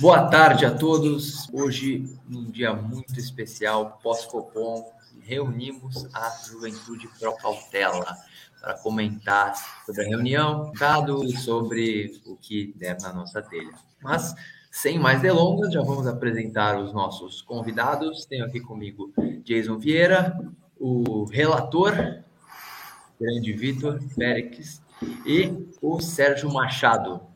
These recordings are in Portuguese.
Boa tarde a todos. Hoje, um dia muito especial, pós-Copom, reunimos a Juventude Pro Cautela para comentar sobre a reunião, dado sobre o que der na nossa telha. Mas, sem mais delongas, já vamos apresentar os nossos convidados. Tenho aqui comigo Jason Vieira, o relator, grande Vitor Félix, e o Sérgio Machado.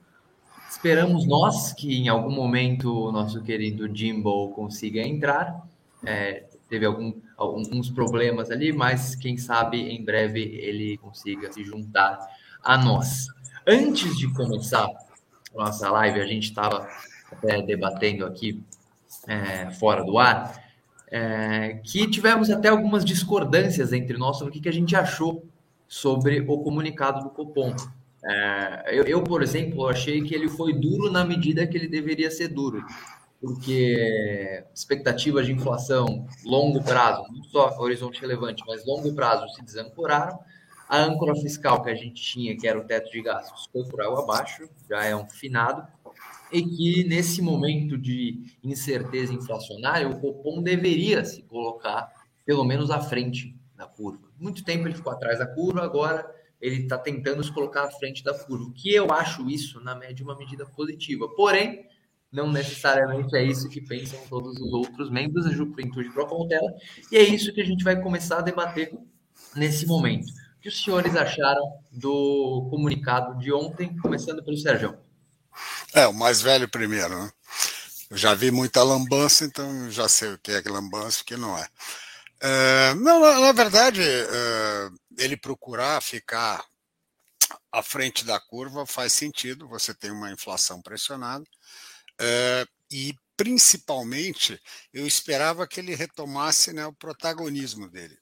Esperamos nós que em algum momento o nosso querido Jimbo consiga entrar. É, teve algum, alguns problemas ali, mas quem sabe em breve ele consiga se juntar a nós. Antes de começar a nossa live, a gente estava até debatendo aqui é, fora do ar, é, que tivemos até algumas discordâncias entre nós sobre o que, que a gente achou sobre o comunicado do Copom. É, eu, eu, por exemplo, achei que ele foi duro na medida que ele deveria ser duro, porque expectativas de inflação longo prazo, não só horizonte relevante, mas longo prazo se desancoraram. A âncora fiscal que a gente tinha, que era o teto de gastos, foi por água abaixo, já é um finado, e que nesse momento de incerteza inflacionária, o Copom deveria se colocar pelo menos à frente da curva. Muito tempo ele ficou atrás da curva, agora ele está tentando se colocar à frente da curva. Que eu acho isso, na média, uma medida positiva. Porém, não necessariamente é isso que pensam todos os outros membros da Juventude Pro Contela, e é isso que a gente vai começar a debater nesse momento. O que os senhores acharam do comunicado de ontem, começando pelo Sérgio? É, o mais velho primeiro, né? Eu já vi muita lambança, então já sei o que é lambança e o que não é. É não, na, na verdade, é, ele procurar ficar à frente da curva faz sentido, você tem uma inflação pressionada, é, e principalmente eu esperava que ele retomasse né, o protagonismo dele,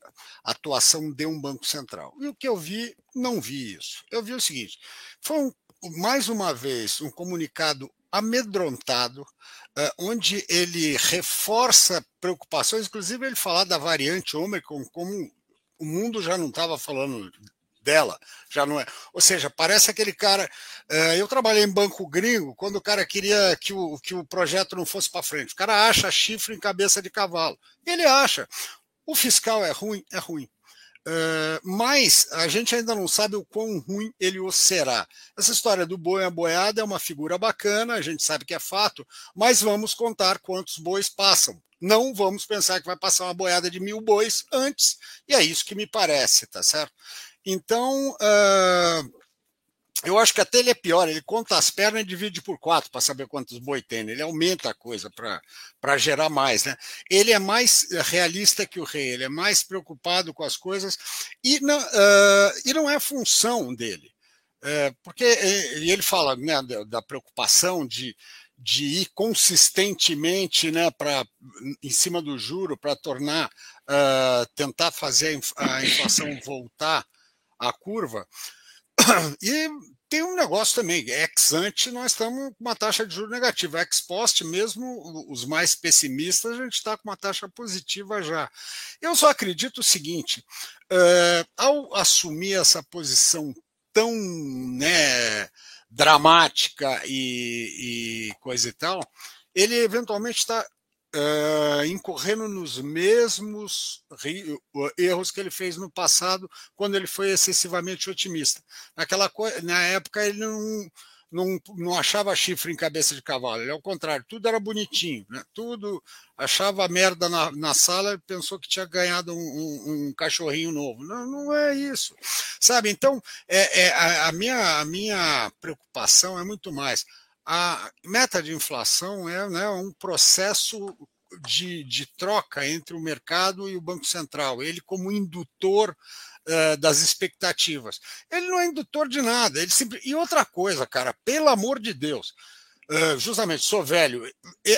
a atuação de um Banco Central. E o que eu vi, não vi isso. Eu vi o seguinte: foi um, mais uma vez um comunicado amedrontado, uh, onde ele reforça preocupações, inclusive ele falar da variante Ômicron como o mundo já não estava falando dela, já não é. Ou seja, parece aquele cara. Uh, eu trabalhei em banco gringo quando o cara queria que o, que o projeto não fosse para frente. O cara acha chifre em cabeça de cavalo. Ele acha. O fiscal é ruim? É ruim. Uh, mas a gente ainda não sabe o quão ruim ele o será. Essa história do boi a boiada é uma figura bacana, a gente sabe que é fato, mas vamos contar quantos bois passam. Não vamos pensar que vai passar uma boiada de mil bois antes, e é isso que me parece, tá certo? Então, uh, eu acho que até ele é pior, ele conta as pernas e divide por quatro para saber quantos boi tem. Ele aumenta a coisa para gerar mais. Né? Ele é mais realista que o rei, ele é mais preocupado com as coisas e não, uh, e não é função dele. Uh, porque ele fala né, da, da preocupação de de ir consistentemente né, pra, em cima do juro para tornar, uh, tentar fazer a inflação voltar à curva. E tem um negócio também, ex ante nós estamos com uma taxa de juros negativa, ex post mesmo os mais pessimistas a gente está com uma taxa positiva já. Eu só acredito o seguinte, uh, ao assumir essa posição tão né, dramática e, e coisa e tal, ele eventualmente está uh, incorrendo nos mesmos erros que ele fez no passado, quando ele foi excessivamente otimista. Naquela na época ele não não, não achava chifre em cabeça de cavalo, ele ao contrário, tudo era bonitinho, né? tudo achava merda na, na sala e pensou que tinha ganhado um, um, um, cachorrinho novo. Não, não é isso, sabe? Então, é, é a, a, minha, a minha preocupação é muito mais. A meta de inflação é né, um processo de, de troca entre o mercado e o Banco Central, ele como indutor uh, das expectativas. Ele não é indutor de nada. Ele sempre... E outra coisa, cara, pelo amor de Deus, uh, justamente, sou velho,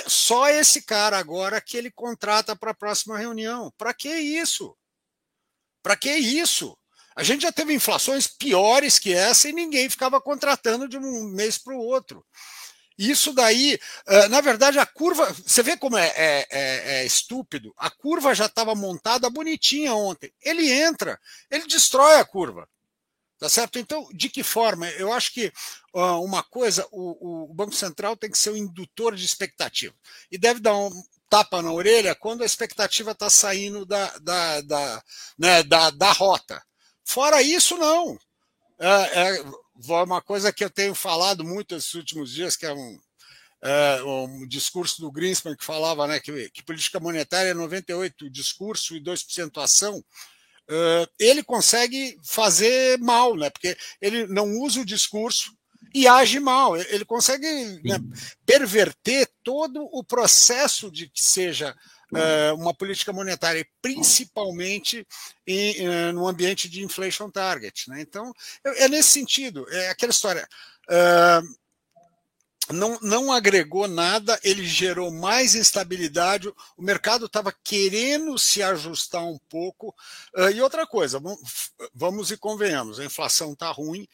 só esse cara agora que ele contrata para a próxima reunião. Para que isso? Para que isso? A gente já teve inflações piores que essa e ninguém ficava contratando de um mês para o outro. Isso daí, na verdade, a curva. Você vê como é, é, é, é estúpido? A curva já estava montada bonitinha ontem. Ele entra, ele destrói a curva. Tá certo? Então, de que forma? Eu acho que uma coisa, o, o, Banco Central tem que ser o indutor de expectativa. E deve dar um tapa na orelha quando a expectativa está saindo da, da, da, né, da, da rota. Fora isso, não. É, é, uma coisa que eu tenho falado muito esses últimos dias, que é um, é, um discurso do Greenspan que falava né, que, que política monetária é 98% discurso e 2% ação. Uh, ele consegue fazer mal, né? Porque ele não usa o discurso e age mal. Ele consegue né, perverter todo o processo de que seja uma política monetária, principalmente em, uh, no ambiente de inflation target. Né? Então, é, é nesse sentido, é aquela história. Uh, não, não agregou nada, ele gerou mais instabilidade, o mercado estava querendo se ajustar um pouco. E outra coisa, vamos e convenhamos, a inflação está ruim,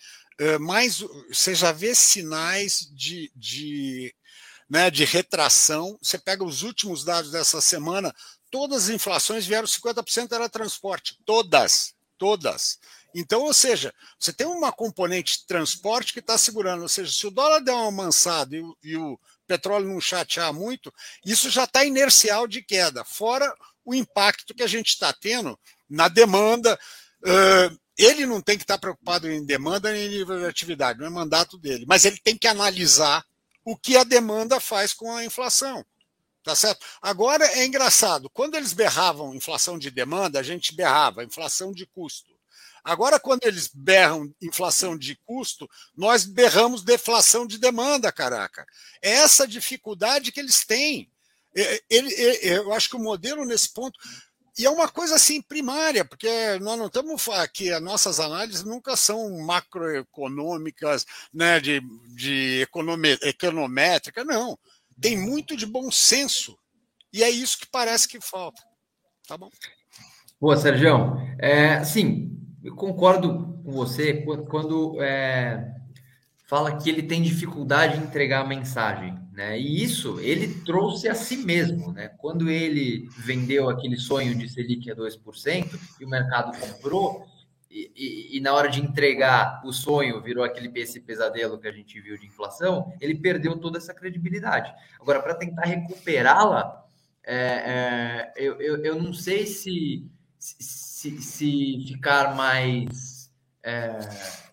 mas você já vê sinais de, de, né, de retração. Você pega os últimos dados dessa semana, todas as inflações vieram 50% era transporte, todas, todas. Então, ou seja, você tem uma componente transporte que está segurando, ou seja, se o dólar der uma mansada e o, e o petróleo não chatear muito, isso já está inercial de queda, fora o impacto que a gente está tendo na demanda. Uh, ele não tem que estar tá preocupado em demanda nem em nível de atividade, não é mandato dele, mas ele tem que analisar o que a demanda faz com a inflação. Tá certo? Agora é engraçado, quando eles berravam inflação de demanda, a gente berrava inflação de custo. Agora, quando eles berram inflação de custo, nós berramos deflação de demanda, caraca. É essa dificuldade que eles têm. Ele, ele, eu acho que o modelo nesse ponto. E é uma coisa assim primária, porque nós não estamos aqui, as nossas análises nunca são macroeconômicas, né, de, de economia, econométrica, não. Tem muito de bom senso. E é isso que parece que falta. Tá bom? Boa, Sérgio. É, sim, eu concordo com você quando é, fala que ele tem dificuldade em entregar a mensagem, né? E isso ele trouxe a si mesmo, né? Quando ele vendeu aquele sonho de Selic a 2% e o mercado comprou, e, e, e, na hora de entregar o sonho virou aquele esse pesadelo que a gente viu de inflação, ele perdeu toda essa credibilidade. Agora, para tentar recuperá-la, é, é, eu, eu, eu não sei se se, se ficar mais. É,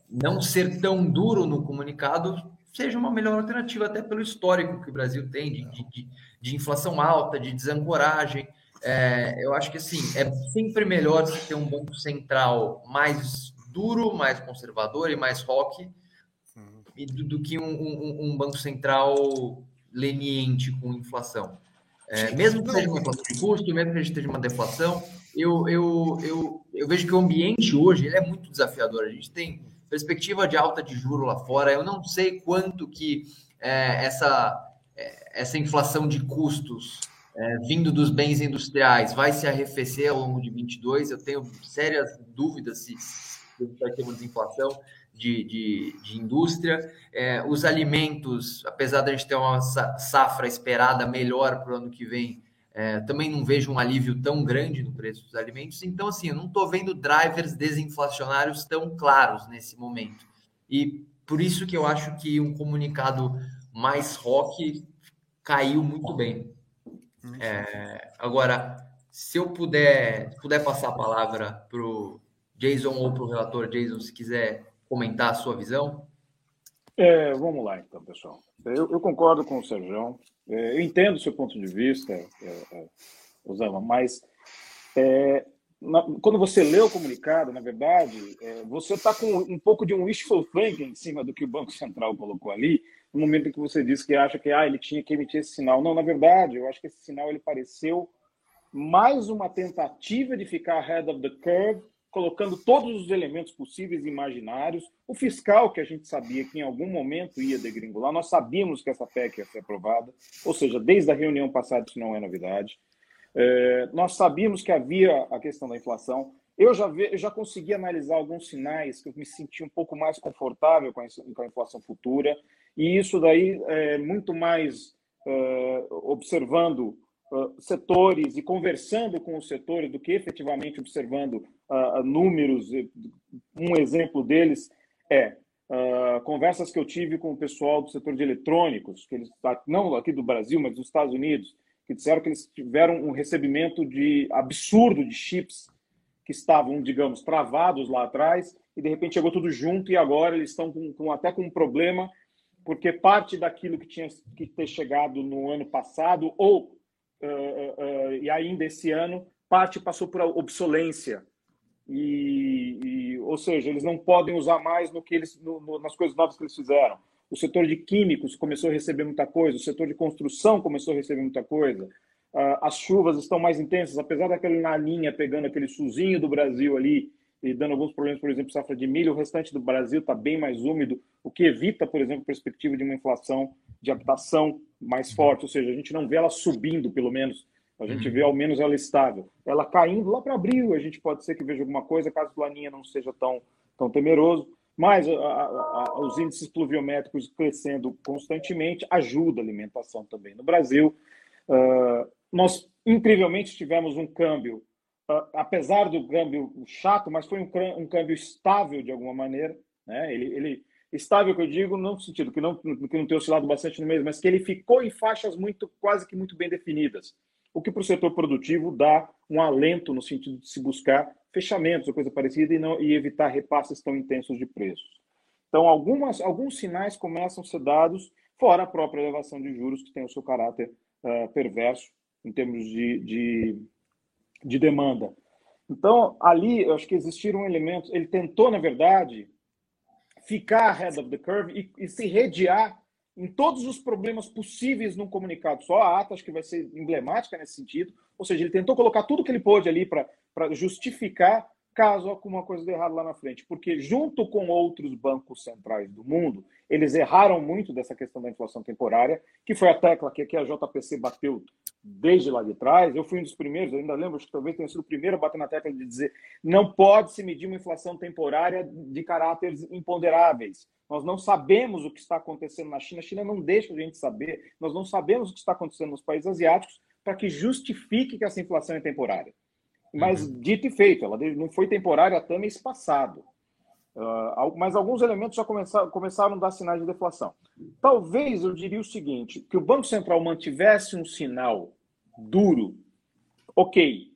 não ser tão duro no comunicado, seja uma melhor alternativa, até pelo histórico que o Brasil tem de, de, de inflação alta, de desancoragem. É, eu acho que assim, é sempre melhor se ter um banco central mais duro, mais conservador e mais rock do, do que um, um, um, banco central leniente com inflação. É, mesmo que seja uma inflação de custo, mesmo que a gente esteja uma deflação, eu, eu, eu, eu vejo que o ambiente hoje ele é muito desafiador. A gente tem perspectiva de alta de juro lá fora. Eu não sei quanto que é, essa, é, essa inflação de custos é, vindo dos bens industriais vai se arrefecer ao longo de 22. Eu tenho sérias dúvidas se, se vai ter uma desinflação de, de, de indústria. É, os alimentos, apesar da gente ter uma safra esperada melhor para o ano que vem, é, também não vejo um alívio tão grande no preço dos alimentos. Então, assim, eu não estou vendo drivers desinflacionários tão claros nesse momento. E por isso que eu acho que um comunicado mais rock caiu muito bem. É, agora, se eu puder, puder passar a palavra para o Jason ou para o relator Jason, se quiser comentar a sua visão. É, vamos lá, então, pessoal. Eu, eu concordo com o Sérgio. É, eu entendo o seu ponto de vista, é, é, Osama, mas é, na, quando você lê o comunicado, na verdade, é, você está com um pouco de um wishful thinking em cima do que o Banco Central colocou ali, no momento em que você disse que acha que ah, ele tinha que emitir esse sinal. Não, na verdade, eu acho que esse sinal ele pareceu mais uma tentativa de ficar ahead of the curve colocando todos os elementos possíveis e imaginários. O fiscal, que a gente sabia que em algum momento ia degringolar, nós sabíamos que essa PEC ia ser aprovada, ou seja, desde a reunião passada isso não é novidade. É, nós sabíamos que havia a questão da inflação. Eu já, eu já consegui analisar alguns sinais que eu me senti um pouco mais confortável com a, com a inflação futura, e isso daí é muito mais é, observando setores e conversando com os setores do que efetivamente observando uh, números. Um exemplo deles é uh, conversas que eu tive com o pessoal do setor de eletrônicos, que eles não aqui do Brasil, mas dos Estados Unidos, que disseram que eles tiveram um recebimento de absurdo de chips que estavam, digamos, travados lá atrás e de repente chegou tudo junto e agora eles estão com, com até com um problema porque parte daquilo que tinha que ter chegado no ano passado ou uh, uh, e ainda esse ano parte passou por obsolência e, e, ou seja, eles não podem usar mais no que eles, no, no, nas coisas novas que eles fizeram. O setor de químicos começou a receber muita coisa, o setor de construção começou a receber muita coisa. Uh, as chuvas estão mais intensas, apesar daquele na linha pegando aquele suzinho do Brasil ali e dando alguns problemas, por exemplo, safra de milho, o restante do Brasil está bem mais úmido, o que evita, por exemplo, a perspectiva de uma inflação de habitação mais forte, ou seja, a gente não vê ela subindo, pelo menos, a gente uhum. vê ao menos ela estável. Ela caindo lá para abril, a gente pode ser que veja alguma coisa, caso o Laninha não seja tão, tão temeroso. Mas a, a, a, os índices pluviométricos crescendo constantemente ajuda a alimentação também. No Brasil, uh, nós incrivelmente tivemos um câmbio, apesar do câmbio chato, mas foi um, um câmbio estável de alguma maneira. Né? Ele, ele, estável que eu digo, no sentido que não, que não tem oscilado bastante no mês, mas que ele ficou em faixas muito quase que muito bem definidas o que para o setor produtivo dá um alento no sentido de se buscar fechamentos ou coisa parecida e, não, e evitar repasses tão intensos de preços. Então, algumas, alguns sinais começam a ser dados, fora a própria elevação de juros, que tem o seu caráter uh, perverso em termos de, de, de demanda. Então, ali, eu acho que existiram elementos. Ele tentou, na verdade, ficar ahead of the curve e, e se redear em todos os problemas possíveis num comunicado só. A ata acho que vai ser emblemática nesse sentido. Ou seja, ele tentou colocar tudo que ele pôde ali para justificar caso alguma coisa dê errado lá na frente. Porque, junto com outros bancos centrais do mundo, eles erraram muito dessa questão da inflação temporária, que foi a tecla que, que a JPC bateu desde lá de trás. Eu fui um dos primeiros, ainda lembro, acho que talvez tenha sido o primeiro a bater na tecla de dizer não pode se medir uma inflação temporária de caráteres imponderáveis. Nós não sabemos o que está acontecendo na China. A China não deixa a gente saber. Nós não sabemos o que está acontecendo nos países asiáticos para que justifique que essa inflação é temporária. Mas, uhum. dito e feito, ela não foi temporária até mês passado. Uh, mas alguns elementos já começaram, começaram a dar sinais de deflação. Talvez eu diria o seguinte: que o Banco Central mantivesse um sinal duro, ok,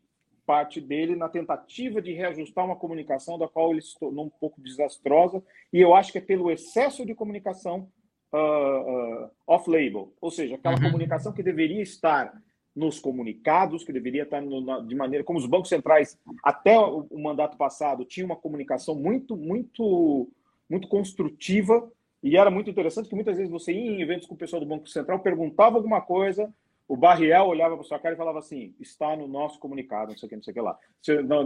parte dele na tentativa de reajustar uma comunicação da qual ele se tornou um pouco desastrosa, e eu acho que é pelo excesso de comunicação uh, uh, off-label, ou seja, aquela uhum. comunicação que deveria estar nos comunicados, que deveria estar no, na, de maneira como os bancos centrais, até o, o mandato passado, tinham uma comunicação muito, muito, muito construtiva, e era muito interessante que muitas vezes você ia em eventos com o pessoal do Banco Central, perguntava alguma coisa, o Barriel olhava para sua cara e falava assim: está no nosso comunicado, não sei o que, não sei o que lá.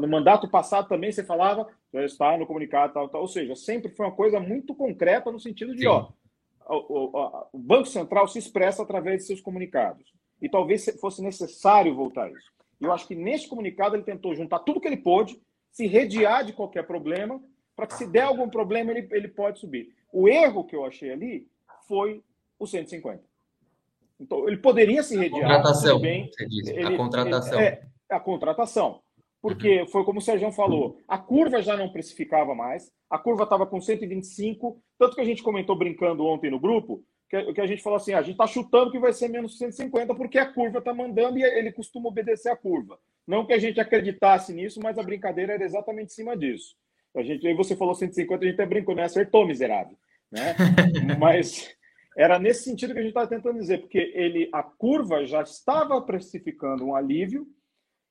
No mandato passado também você falava, está no comunicado, tal, tal. Ou seja, sempre foi uma coisa muito concreta no sentido de, Sim. ó, o, o, o, Banco Central se expressa através de seus comunicados. E talvez fosse necessário voltar a isso. Eu acho que nesse comunicado ele tentou juntar tudo que ele pôde, se rediar de qualquer problema, para que se der algum problema ele, ele pode subir. O erro que eu achei ali foi o 150. Então, ele poderia se rediar. Contratação, bem, ele, a contratação. Ele, é, a contratação. Porque uhum. foi como o Sérgio falou, a curva já não precificava mais, a curva estava com 125, tanto que a gente comentou brincando ontem no grupo, que, que a gente falou assim, ah, a gente está chutando que vai ser menos 150 porque a curva está mandando e ele costuma obedecer a curva. Não que a gente acreditasse nisso, mas a brincadeira era exatamente em cima disso. A gente, aí você falou 150, a gente até brincou, né? Acertou, miserável. Né? mas era nesse sentido que a gente estava tentando dizer, porque ele, a curva já estava precificando um alívio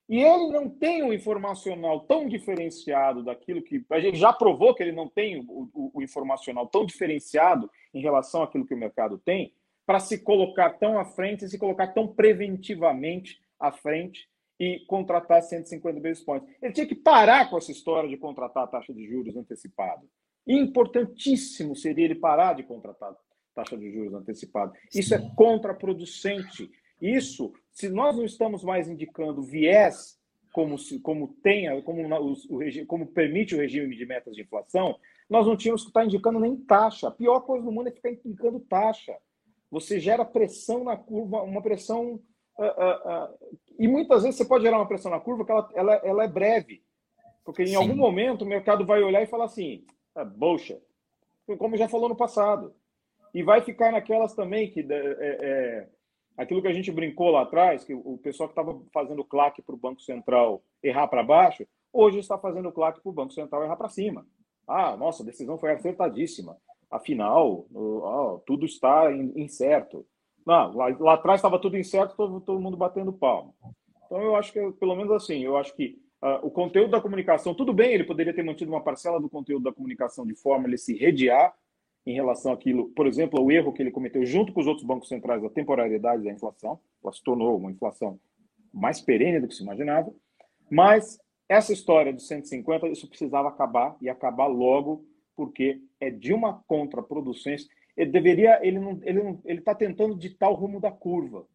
e ele não tem um informacional tão diferenciado daquilo que a gente já provou que ele não tem o, o, o informacional tão diferenciado em relação àquilo que o mercado tem para se colocar tão à frente e se colocar tão preventivamente à frente e contratar 150 basis points. Ele tinha que parar com essa história de contratar a taxa de juros antecipado. Importantíssimo seria ele parar de contratar taxa de juros antecipada. Isso é contraproducente. Isso, se nós não estamos mais indicando viés como, se, como tem, como, o, o, como permite o regime de metas de inflação, nós não tínhamos que estar indicando nem taxa. A pior coisa do mundo é ficar indicando taxa. Você gera pressão na curva, uma pressão uh, uh, e muitas vezes você pode gerar uma pressão na curva que ela, ela, ela é breve. Porque em Sim. algum momento o mercado vai olhar e falar assim, é bullshit. Como já falou no passado. E vai ficar naquelas também que é, é, aquilo que a gente brincou lá atrás, que o pessoal que estava fazendo claque para o Banco Central errar para baixo, hoje está fazendo claque para o Banco Central errar para cima. Ah, nossa, a decisão foi acertadíssima. Afinal, oh, tudo está incerto. Não, lá, lá atrás estava tudo incerto, todo, todo mundo batendo palma. Então, eu acho que, pelo menos assim, eu acho que uh, o conteúdo da comunicação, tudo bem, ele poderia ter mantido uma parcela do conteúdo da comunicação de forma ele se redear em relação àquilo, por exemplo, o erro que ele cometeu junto com os outros bancos centrais da temporalidade da inflação, ela se tornou uma inflação mais perene do que se imaginava, mas essa história de 150, isso precisava acabar e acabar logo, porque é de uma contraproducência ele deveria, ele não, ele não, ele está tentando ditar o rumo da curva.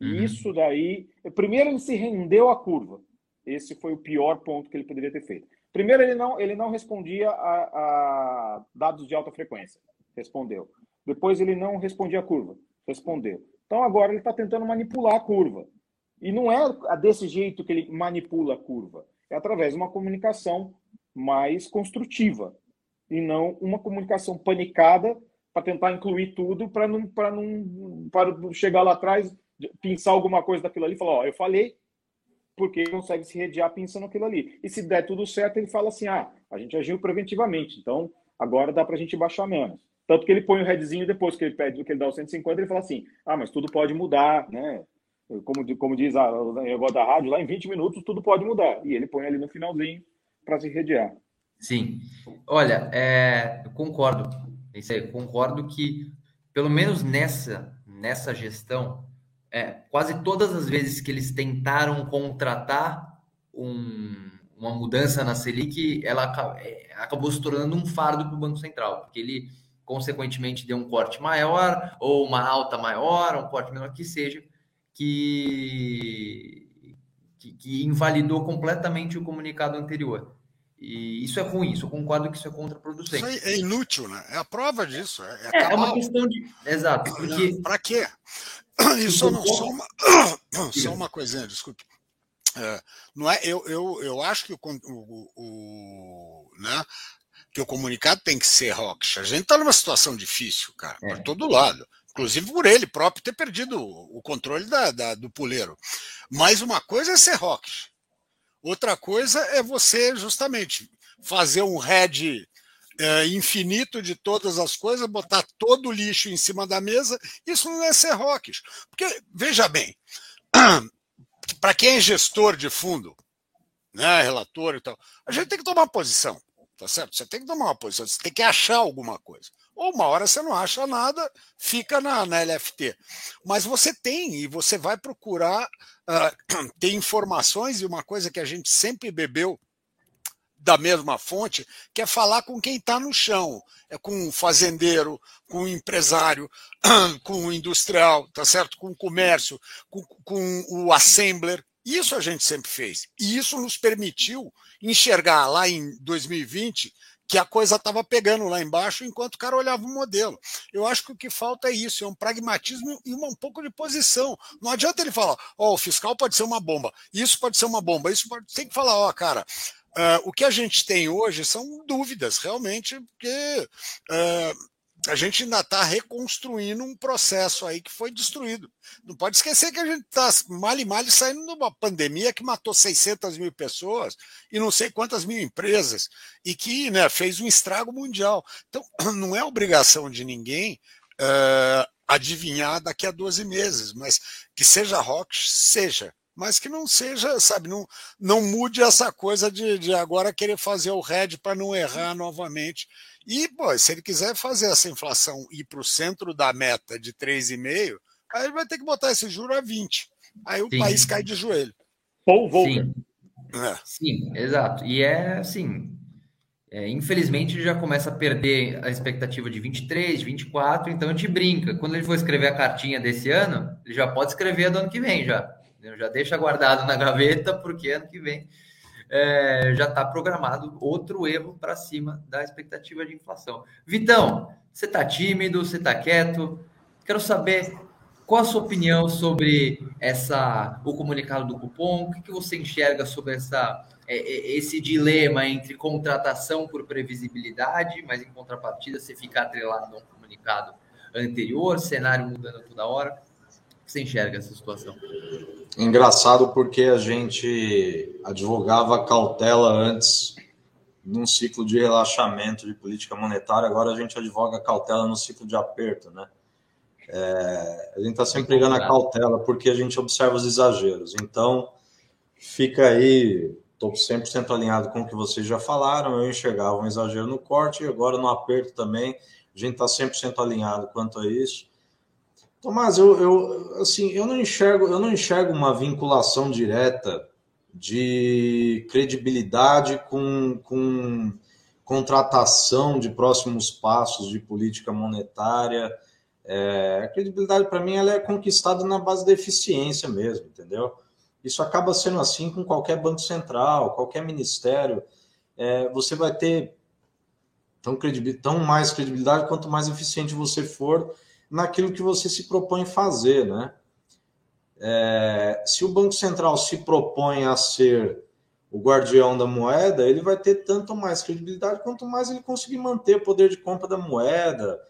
Uhum. Isso daí, primeiro ele se rendeu à curva. Esse foi o pior ponto que ele poderia ter feito. Primeiro ele não, ele não respondia a, a dados de alta frequência, respondeu. Depois ele não respondia a curva, respondeu. Então agora ele está tentando manipular a curva. E não é desse jeito que ele manipula a curva. É através de uma comunicação mais construtiva e não uma comunicação panicada para tentar incluir tudo, para não, para não para chegar lá atrás, pensar alguma coisa daquilo ali e falar: Ó, eu falei, porque consegue se redear pensando aquilo ali. E se der tudo certo, ele fala assim: ah, a gente agiu preventivamente, então agora dá para a gente baixar menos. Tanto que ele põe o headzinho depois que ele pede que ele dá o 150, ele fala assim: ah, mas tudo pode mudar, né? Como, como diz a, o negócio da rádio, lá em 20 minutos tudo pode mudar. E ele põe ali no finalzinho para se redear. Sim. Olha, é, eu concordo isso aí, concordo que, pelo menos nessa, nessa gestão, é, quase todas as vezes que eles tentaram contratar um, uma mudança na Selic, ela é, acabou se tornando um fardo para o Banco Central, porque ele, consequentemente, deu um corte maior, ou uma alta maior, um corte menor que seja, que, que, que invalidou completamente o comunicado anterior. E isso é ruim, isso eu concordo que isso é contraproducente. Isso é inútil, né? É a prova disso. É, é, é uma questão de. Exato. Porque... Para quê? Isso não, só uma, só uma coisinha, desculpe. É, não é, eu, eu, eu acho que o, o, o, né, que o comunicado tem que ser rock. A gente está numa situação difícil, cara, é. por todo lado. Inclusive por ele próprio ter perdido o controle da, da do puleiro. Mas uma coisa é ser rock. Outra coisa é você justamente fazer um head é, infinito de todas as coisas, botar todo o lixo em cima da mesa. Isso não é ser rocks. Porque, veja bem, para quem é gestor de fundo, né, relator e tal, a gente tem que tomar posição. Tá certo? Você tem que tomar uma posição, você tem que achar alguma coisa. Ou uma hora você não acha nada, fica na, na LFT. Mas você tem, e você vai procurar uh, ter informações, e uma coisa que a gente sempre bebeu da mesma fonte, que é falar com quem está no chão, é com o fazendeiro, com o empresário, com o industrial, tá certo? Com o comércio, com, com o assembler. Isso a gente sempre fez. E isso nos permitiu enxergar lá em 2020 que a coisa estava pegando lá embaixo enquanto o cara olhava o modelo. Eu acho que o que falta é isso, é um pragmatismo e uma, um pouco de posição. Não adianta ele falar, ó, oh, o fiscal pode ser uma bomba, isso pode ser uma bomba, isso pode... tem que falar, ó, oh, cara, uh, o que a gente tem hoje são dúvidas, realmente, porque uh, a gente ainda está reconstruindo um processo aí que foi destruído. Não pode esquecer que a gente está mal e mal saindo de uma pandemia que matou 600 mil pessoas e não sei quantas mil empresas e que né, fez um estrago mundial. Então, não é obrigação de ninguém uh, adivinhar daqui a 12 meses, mas que seja rock, seja mas que não seja, sabe, não, não mude essa coisa de, de agora querer fazer o red para não errar novamente. E, pô, se ele quiser fazer essa inflação ir para o centro da meta de 3,5, aí ele vai ter que botar esse juro a 20. Aí o Sim. país cai de joelho. Paul Volcker. Sim. É. Sim, exato. E é assim, é, infelizmente já começa a perder a expectativa de 23, 24, então a gente brinca. Quando ele for escrever a cartinha desse ano, ele já pode escrever a do ano que vem já. Já deixa guardado na gaveta, porque ano que vem é, já está programado outro erro para cima da expectativa de inflação. Vitão, você está tímido, você está quieto? Quero saber qual a sua opinião sobre essa, o comunicado do cupom? O que, que você enxerga sobre essa, é, é, esse dilema entre contratação por previsibilidade, mas em contrapartida você fica atrelado no comunicado anterior, cenário mudando toda hora? Você enxerga essa situação? Engraçado porque a gente advogava cautela antes num ciclo de relaxamento de política monetária, agora a gente advoga cautela no ciclo de aperto, né? É, a gente está sempre pegando a cautela porque a gente observa os exageros. Então, fica aí, estou 100% alinhado com o que vocês já falaram. Eu enxergava um exagero no corte, e agora no aperto também. A gente está 100% alinhado quanto a isso. Tomás, eu, eu, assim, eu não enxergo, eu não enxergo uma vinculação direta de credibilidade com, com contratação de próximos passos de política monetária é, a credibilidade, para mim, ela é conquistada na base da eficiência mesmo, entendeu? Isso acaba sendo assim com qualquer banco central, qualquer ministério. É, você vai ter tão, tão mais credibilidade quanto mais eficiente você for naquilo que você se propõe fazer, né? É, se o Banco Central se propõe a ser o guardião da moeda, ele vai ter tanto mais credibilidade quanto mais ele conseguir manter o poder de compra da moeda,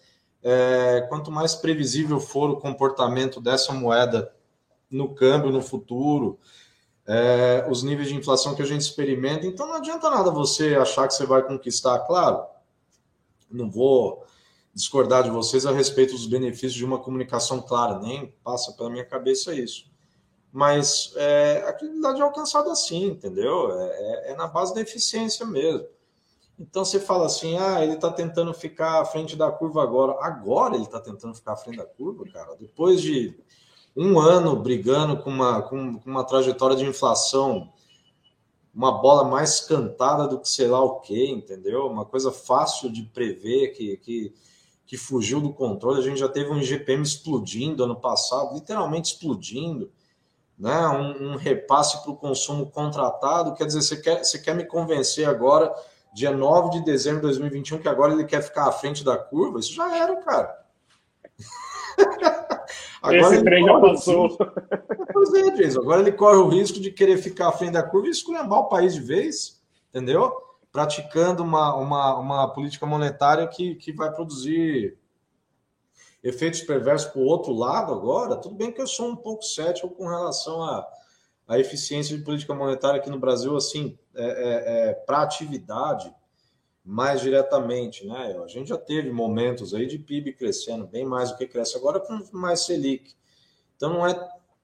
é, quanto mais previsível for o comportamento dessa moeda no câmbio, no futuro, é, os níveis de inflação que a gente experimenta. Então não adianta nada você achar que você vai conquistar, claro. Não vou discordar de vocês a respeito dos benefícios de uma comunicação clara, nem passa pela minha cabeça isso. Mas é, a credibilidade é alcançada assim, entendeu? É, é, é na base da eficiência mesmo. Então você fala assim, ah, ele está tentando ficar à frente da curva agora. Agora ele está tentando ficar à frente da curva, cara. Depois de um ano brigando com uma, com, uma trajetória de inflação, uma bola mais cantada do que sei lá o que, entendeu? Uma coisa fácil de prever que, que, que fugiu do controle. A gente já teve um IGPM explodindo ano passado, literalmente explodindo. Né? Um, um repasse para o consumo contratado. Quer dizer, você quer, você quer me convencer agora dia 9 de dezembro de 2021, que agora ele quer ficar à frente da curva, isso já era, cara. agora Esse trem já passou. Pois é, Jason. Agora ele corre o risco de querer ficar à frente da curva e esculhambar o país de vez, entendeu? Praticando uma, uma, uma política monetária que, que vai produzir efeitos perversos para o outro lado agora. Tudo bem que eu sou um pouco cético com relação a a eficiência de política monetária aqui no Brasil, assim, é, é, é para atividade mais diretamente, né? A gente já teve momentos aí de PIB crescendo bem mais do que cresce agora com mais Selic. Então não é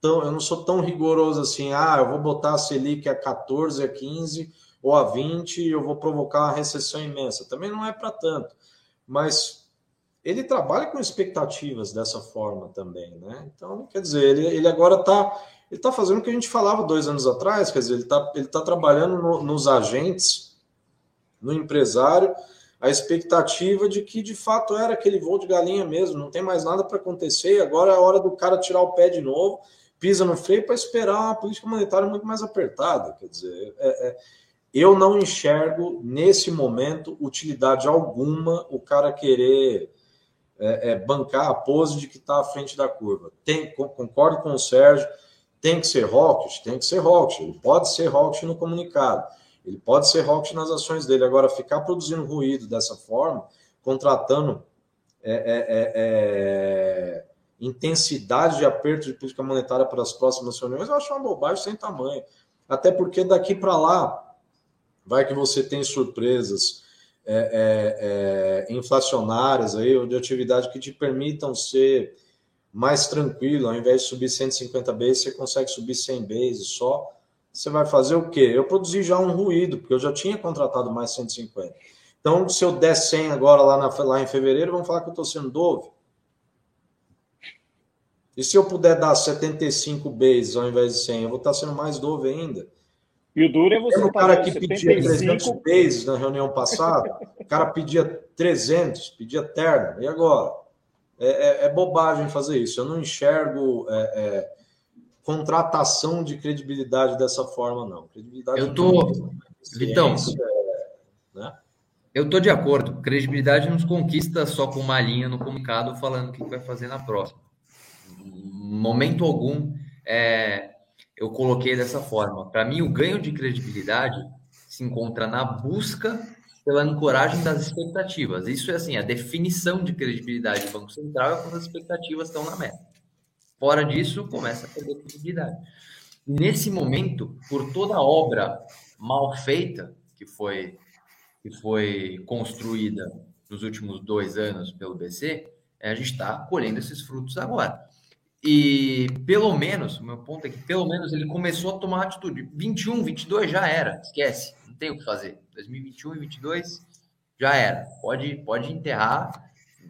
tão, eu não sou tão rigoroso assim, ah, eu vou botar a Selic a 14, a 15 ou a 20 e eu vou provocar uma recessão imensa. Também não é para tanto. Mas ele trabalha com expectativas dessa forma também, né? Então, quer dizer, ele, ele agora está ele está fazendo o que a gente falava dois anos atrás, quer dizer, ele está ele tá trabalhando no, nos agentes, no empresário, a expectativa de que de fato era aquele voo de galinha mesmo, não tem mais nada para acontecer, e agora é a hora do cara tirar o pé de novo, pisa no freio para esperar uma política monetária muito mais apertada. Quer dizer, é, é, eu não enxergo nesse momento utilidade alguma o cara querer é, é bancar a pose de que está à frente da curva. Tem, concordo com o Sérgio tem que ser hawkish? Tem que ser hawkish. Ele pode ser hawkish no comunicado. Ele pode ser hawkish nas ações dele. Agora, ficar produzindo ruído dessa forma, contratando é, é, é, é, intensidade de aperto de política monetária para as próximas reuniões, eu acho uma bobagem sem tamanho. Até porque daqui para lá, vai que você tem surpresas é, é, inflacionárias aí, ou de atividade que te permitam ser mais tranquilo, ao invés de subir 150 bases, você consegue subir 100 bases só. Você vai fazer o quê? Eu produzi já um ruído, porque eu já tinha contratado mais 150. Então, se eu der 100 agora lá, na, lá em fevereiro, vão falar que eu estou sendo dove. E se eu puder dar 75 bases ao invés de 100, eu vou estar sendo mais dove ainda. E o duro é você. O cara que 75... pedia 300 bases na reunião passada, o cara pedia 300, pedia terno. E agora? é, é, é, bobagem fazer isso. Eu não enxergo é, é, contratação de credibilidade dessa forma, não. Credibilidade eu tô, Vitão, né? eu tô de acordo. Credibilidade nos conquista só com uma linha no comunicado falando o que vai fazer na próxima. momento algum é, eu coloquei dessa forma. Para mim, o ganho de credibilidade se encontra na busca pela ancoragem das expectativas. Isso é assim, a definição de credibilidade do Banco Central é quando as expectativas estão na meta. Fora disso, começa a perder credibilidade. Nesse momento, por toda a obra mal feita que foi, que foi construída nos últimos dois anos pelo BC, a gente está colhendo esses frutos agora. E pelo menos, o meu ponto é que pelo menos ele começou a tomar atitude. 21, 22 já era, esquece, não tem o que fazer. 2021 e 22 já era. Pode, pode enterrar,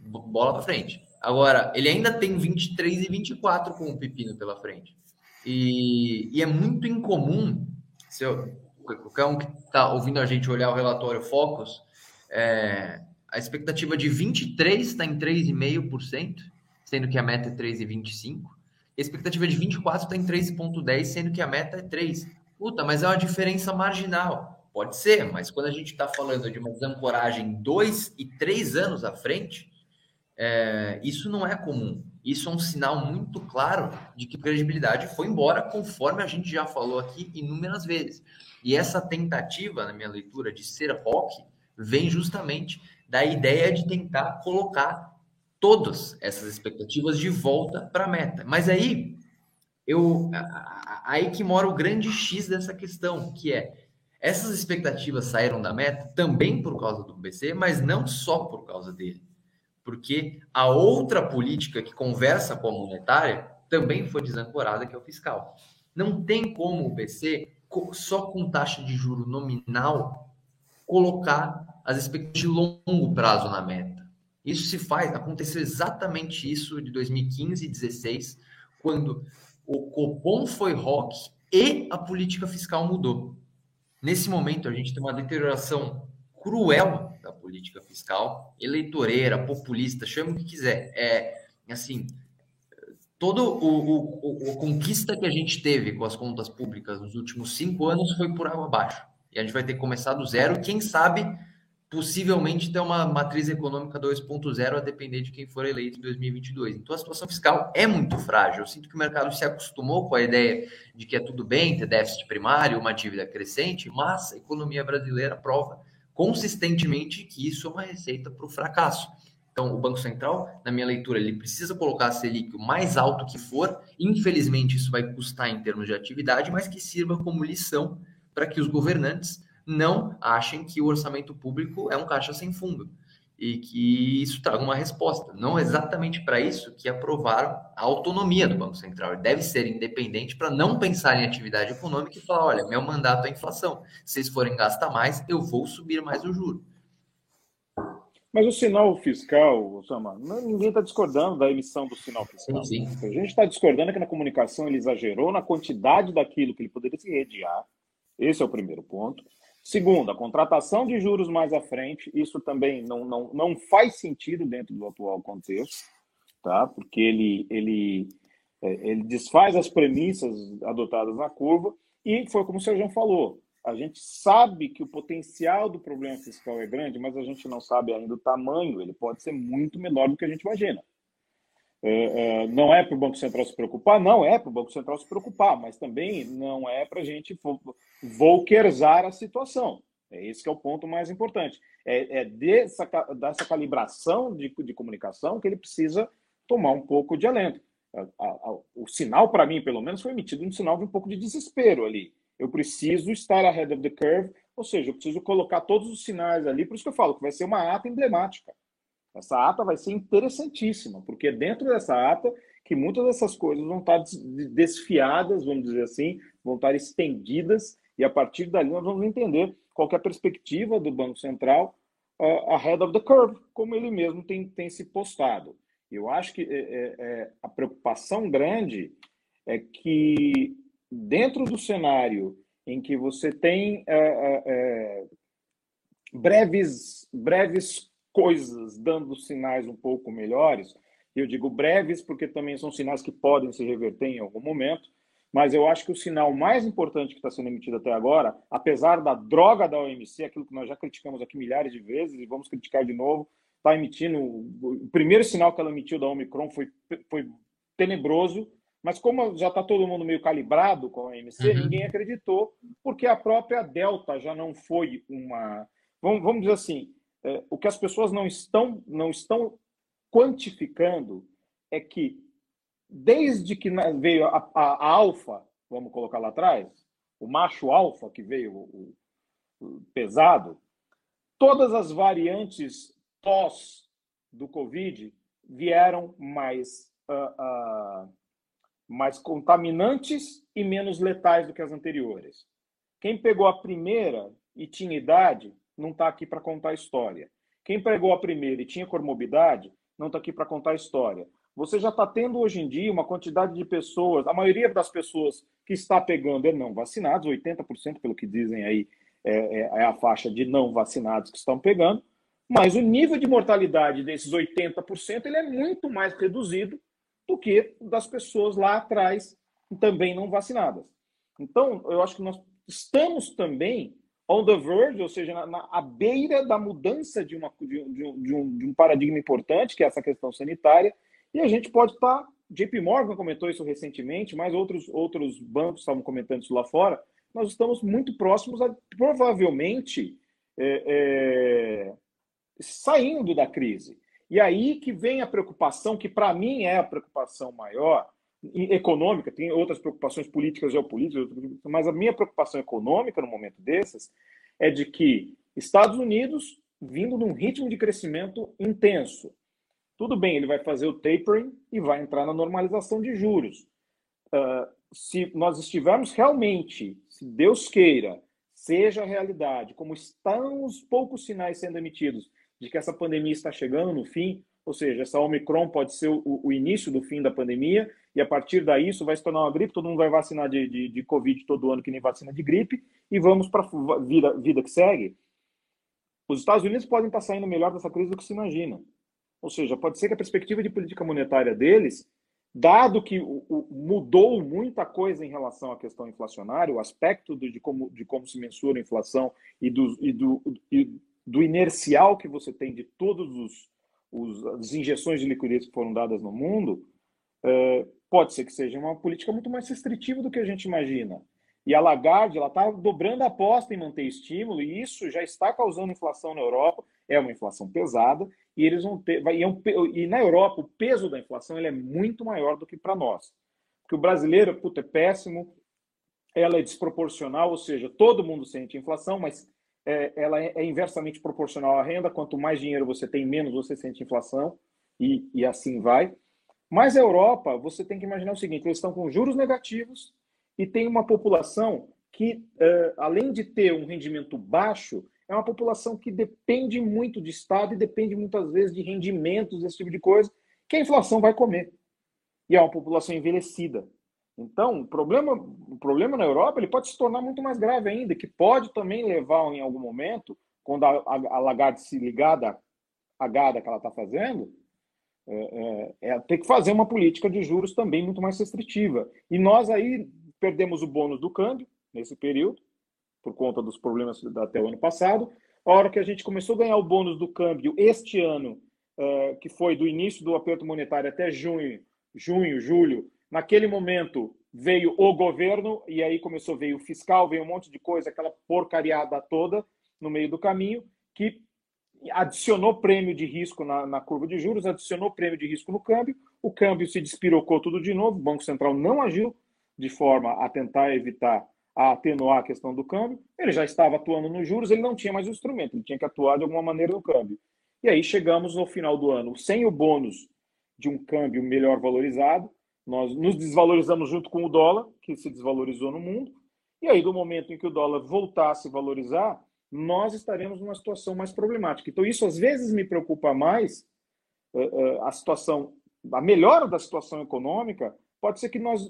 bola para frente. Agora, ele ainda tem 23 e 24 com o Pepino pela frente. E, e é muito incomum, se eu, qualquer um que está ouvindo a gente olhar o relatório Focus, é, a expectativa de 23 está em 3,5%, sendo que a meta é 3,25%. A expectativa de 24 está em 3,10, sendo que a meta é 3. Puta, mas é uma diferença marginal. Pode ser, mas quando a gente está falando de uma desancoragem dois e três anos à frente, é, isso não é comum. Isso é um sinal muito claro de que credibilidade foi embora, conforme a gente já falou aqui inúmeras vezes. E essa tentativa, na minha leitura, de ser rock, vem justamente da ideia de tentar colocar todas essas expectativas de volta para a meta. Mas aí, eu, aí que mora o grande X dessa questão, que é essas expectativas saíram da meta também por causa do BC, mas não só por causa dele. Porque a outra política que conversa com a monetária também foi desancorada, que é o fiscal. Não tem como o BC, só com taxa de juro nominal, colocar as expectativas de longo prazo na meta. Isso se faz, aconteceu exatamente isso de 2015 e 2016, quando o Copom foi rock e a política fiscal mudou. Nesse momento, a gente tem uma deterioração cruel da política fiscal, eleitoreira, populista, chama o que quiser. É assim, toda o, o, o, conquista que a gente teve com as contas públicas nos últimos cinco anos foi por água abaixo. E a gente vai ter que começar do zero. Quem sabe possivelmente ter uma matriz econômica 2.0 a depender de quem for eleito em 2022. Então a situação fiscal é muito frágil. Eu sinto que o mercado se acostumou com a ideia de que é tudo bem ter déficit primário, uma dívida crescente, mas a economia brasileira prova consistentemente que isso é uma receita para o fracasso. Então, o Banco Central, na minha leitura, ele precisa colocar a Selic o mais alto que for. Infelizmente, isso vai custar em termos de atividade, mas que sirva como lição para que os governantes não achem que o orçamento público é um caixa sem fundo e que isso traga uma resposta. Não é exatamente para isso que aprovaram a autonomia do Banco Central. Ele deve ser independente para não pensar em atividade econômica e falar: olha, meu mandato é inflação. Se vocês forem gastar mais, eu vou subir mais o juro. Mas o sinal fiscal, Osama, ninguém está discordando da emissão do sinal fiscal. Sim, sim. A gente está discordando que na comunicação ele exagerou na quantidade daquilo que ele poderia se rediar. Esse é o primeiro ponto. Segundo, a contratação de juros mais à frente, isso também não, não, não faz sentido dentro do atual contexto, tá? porque ele, ele, é, ele desfaz as premissas adotadas na curva, e foi como o Sérgio falou, a gente sabe que o potencial do problema fiscal é grande, mas a gente não sabe ainda o tamanho, ele pode ser muito menor do que a gente imagina. É, é, não é para o Banco Central se preocupar? Não é para o Banco Central se preocupar, mas também não é para a gente volquerzar a situação. É esse que é o ponto mais importante. É, é dessa, dessa calibração de, de comunicação que ele precisa tomar um pouco de alento. O sinal, para mim, pelo menos, foi emitido um sinal de um pouco de desespero ali. Eu preciso estar ahead of the curve, ou seja, eu preciso colocar todos os sinais ali, por isso que eu falo que vai ser uma ata emblemática. Essa ata vai ser interessantíssima, porque dentro dessa ata que muitas dessas coisas vão estar desfiadas, vamos dizer assim, vão estar estendidas, e a partir dali nós vamos entender qual é a perspectiva do Banco Central uh, ahead of the curve, como ele mesmo tem, tem se postado. Eu acho que é, é, é a preocupação grande é que dentro do cenário em que você tem é, é, é breves, breves coisas dando sinais um pouco melhores. Eu digo breves porque também são sinais que podem se reverter em algum momento, mas eu acho que o sinal mais importante que está sendo emitido até agora, apesar da droga da OMC, aquilo que nós já criticamos aqui milhares de vezes e vamos criticar de novo, está emitindo. O primeiro sinal que ela emitiu da Omicron foi, foi tenebroso, mas como já está todo mundo meio calibrado com a MC, uhum. ninguém acreditou, porque a própria Delta já não foi uma. Vamos, vamos dizer assim, é, o que as pessoas não estão, não estão quantificando é que, desde que veio a, a, a alfa, vamos colocar lá atrás, o macho alfa que veio o, o pesado, todas as variantes pós do Covid vieram mais, uh, uh, mais contaminantes e menos letais do que as anteriores. Quem pegou a primeira e tinha idade não está aqui para contar história. Quem pegou a primeira e tinha comorbidade não está aqui para contar história. Você já está tendo hoje em dia uma quantidade de pessoas, a maioria das pessoas que está pegando é não vacinados, 80% pelo que dizem aí é, é, é a faixa de não vacinados que estão pegando, mas o nível de mortalidade desses 80% ele é muito mais reduzido do que das pessoas lá atrás também não vacinadas. Então, eu acho que nós estamos também on the verge, ou seja, na, na à beira da mudança de, uma, de, de, um, de, um, de um paradigma importante, que é essa questão sanitária, e a gente pode estar. JP Morgan comentou isso recentemente, mas outros, outros bancos estavam comentando isso lá fora. Nós estamos muito próximos a provavelmente é, é, saindo da crise. E aí que vem a preocupação, que para mim é a preocupação maior, econômica, tem outras preocupações políticas, geopolíticas, mas a minha preocupação econômica no momento desses é de que Estados Unidos, vindo num ritmo de crescimento intenso, tudo bem, ele vai fazer o tapering e vai entrar na normalização de juros. Uh, se nós estivermos realmente, se Deus queira, seja a realidade, como estão os poucos sinais sendo emitidos de que essa pandemia está chegando no fim, ou seja, essa Omicron pode ser o, o início do fim da pandemia, e a partir daí isso vai se tornar uma gripe, todo mundo vai vacinar de, de, de Covid todo ano, que nem vacina de gripe, e vamos para a vida, vida que segue. Os Estados Unidos podem estar saindo melhor dessa crise do que se imagina. Ou seja, pode ser que a perspectiva de política monetária deles, dado que mudou muita coisa em relação à questão inflacionária, o aspecto de, como, de como se mensura a inflação e do, e do, e do inercial que você tem de todas as injeções de liquidez que foram dadas no mundo, é, pode ser que seja uma política muito mais restritiva do que a gente imagina. E a Lagarde está dobrando a aposta em manter estímulo, e isso já está causando inflação na Europa, é uma inflação pesada, e eles vão ter. Vai, e, é um, e na Europa, o peso da inflação ele é muito maior do que para nós. Porque o brasileiro puta, é péssimo, ela é desproporcional, ou seja, todo mundo sente inflação, mas é, ela é, é, inversamente proporcional à renda. Quanto mais dinheiro você tem, menos você sente inflação, e, e assim vai. Mas a Europa, você tem que imaginar o seguinte: eles estão com juros negativos e tem uma população que, uh, além de ter um rendimento baixo, é uma população que depende muito de Estado e depende muitas vezes de rendimentos, esse tipo de coisa, que a inflação vai comer. E é uma população envelhecida. Então, o problema, o problema na Europa ele pode se tornar muito mais grave ainda, que pode também levar em algum momento, quando a, a, a Lagarde se ligar da agada que ela está fazendo, é, é, é, ter que fazer uma política de juros também muito mais restritiva. E nós aí perdemos o bônus do câmbio nesse período, por conta dos problemas até o ano passado. A hora que a gente começou a ganhar o bônus do câmbio este ano, uh, que foi do início do aperto monetário até junho, junho, julho, naquele momento veio o governo e aí começou veio o fiscal, veio um monte de coisa, aquela porcariada toda no meio do caminho que adicionou prêmio de risco na, na, curva de juros, adicionou prêmio de risco no câmbio, o câmbio se despirocou tudo de novo, o Banco Central não agiu de forma a tentar evitar, a atenuar a questão do câmbio, ele já estava atuando nos juros, ele não tinha mais o instrumento, ele tinha que atuar de alguma maneira no câmbio. E aí chegamos no final do ano sem o bônus de um câmbio melhor valorizado, nós nos desvalorizamos junto com o dólar, que se desvalorizou no mundo, e aí do momento em que o dólar voltasse a valorizar, nós estaremos numa situação mais problemática. Então, isso às vezes me preocupa mais, eh, eh, a situação, a melhora da situação econômica, pode ser que nós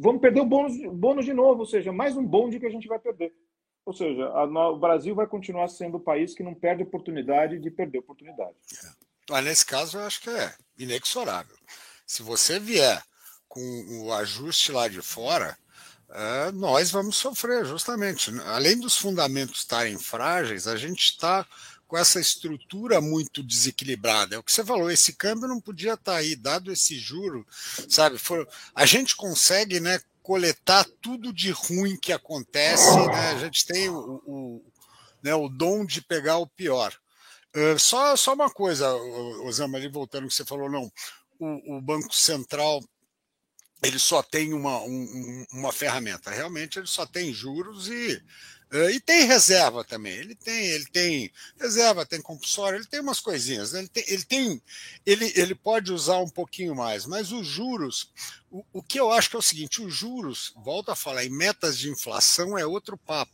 vamos perder o bônus, bônus de novo, ou seja, mais um bonde que a gente vai perder. Ou seja, a, o Brasil vai continuar sendo o país que não perde oportunidade de perder oportunidade. É. Nesse caso, eu acho que é inexorável. Se você vier com o ajuste lá de fora, é, nós vamos sofrer, justamente. Além dos fundamentos estarem frágeis, a gente está com essa estrutura muito desequilibrada. É o que você falou, esse câmbio não podia estar tá aí, dado esse juro, sabe? For, a gente consegue né, coletar tudo de ruim que acontece, né? a gente tem o, o, né, o dom de pegar o pior. Uh, só, só uma coisa, Osama, ali voltando que você falou, não, o, o Banco Central ele só tem uma, um, uma ferramenta, realmente ele só tem juros e Uh, e tem reserva também. Ele tem, ele tem reserva, tem compulsório, ele tem umas coisinhas. Né? Ele, tem, ele tem, ele, ele pode usar um pouquinho mais, mas os juros, o, o que eu acho que é o seguinte: os juros, volto a falar, em metas de inflação é outro papo.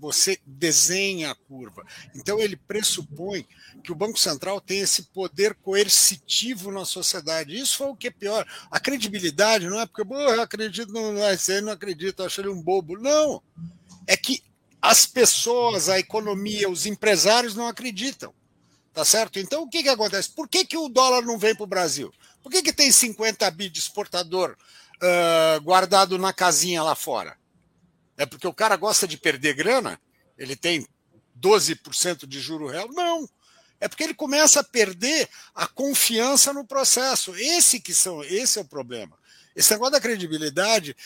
Você, desenha a curva. Então ele pressupõe que o Banco Central tem esse poder coercitivo na sociedade. Isso foi o que é pior. A credibilidade não é porque eu acredito no, no não acredito, acho ele um bobo. Não é que as pessoas, a economia, os empresários não acreditam. Tá certo? Então o que, que acontece? Por que, que o dólar não vem para o Brasil? Por que, que tem 50 bi de exportador uh, guardado na casinha lá fora? É porque o cara gosta de perder grana? Ele tem 12% de juro real? Não. É porque ele começa a perder a confiança no processo. Esse que são, esse é o problema. Esse negócio da credibilidade,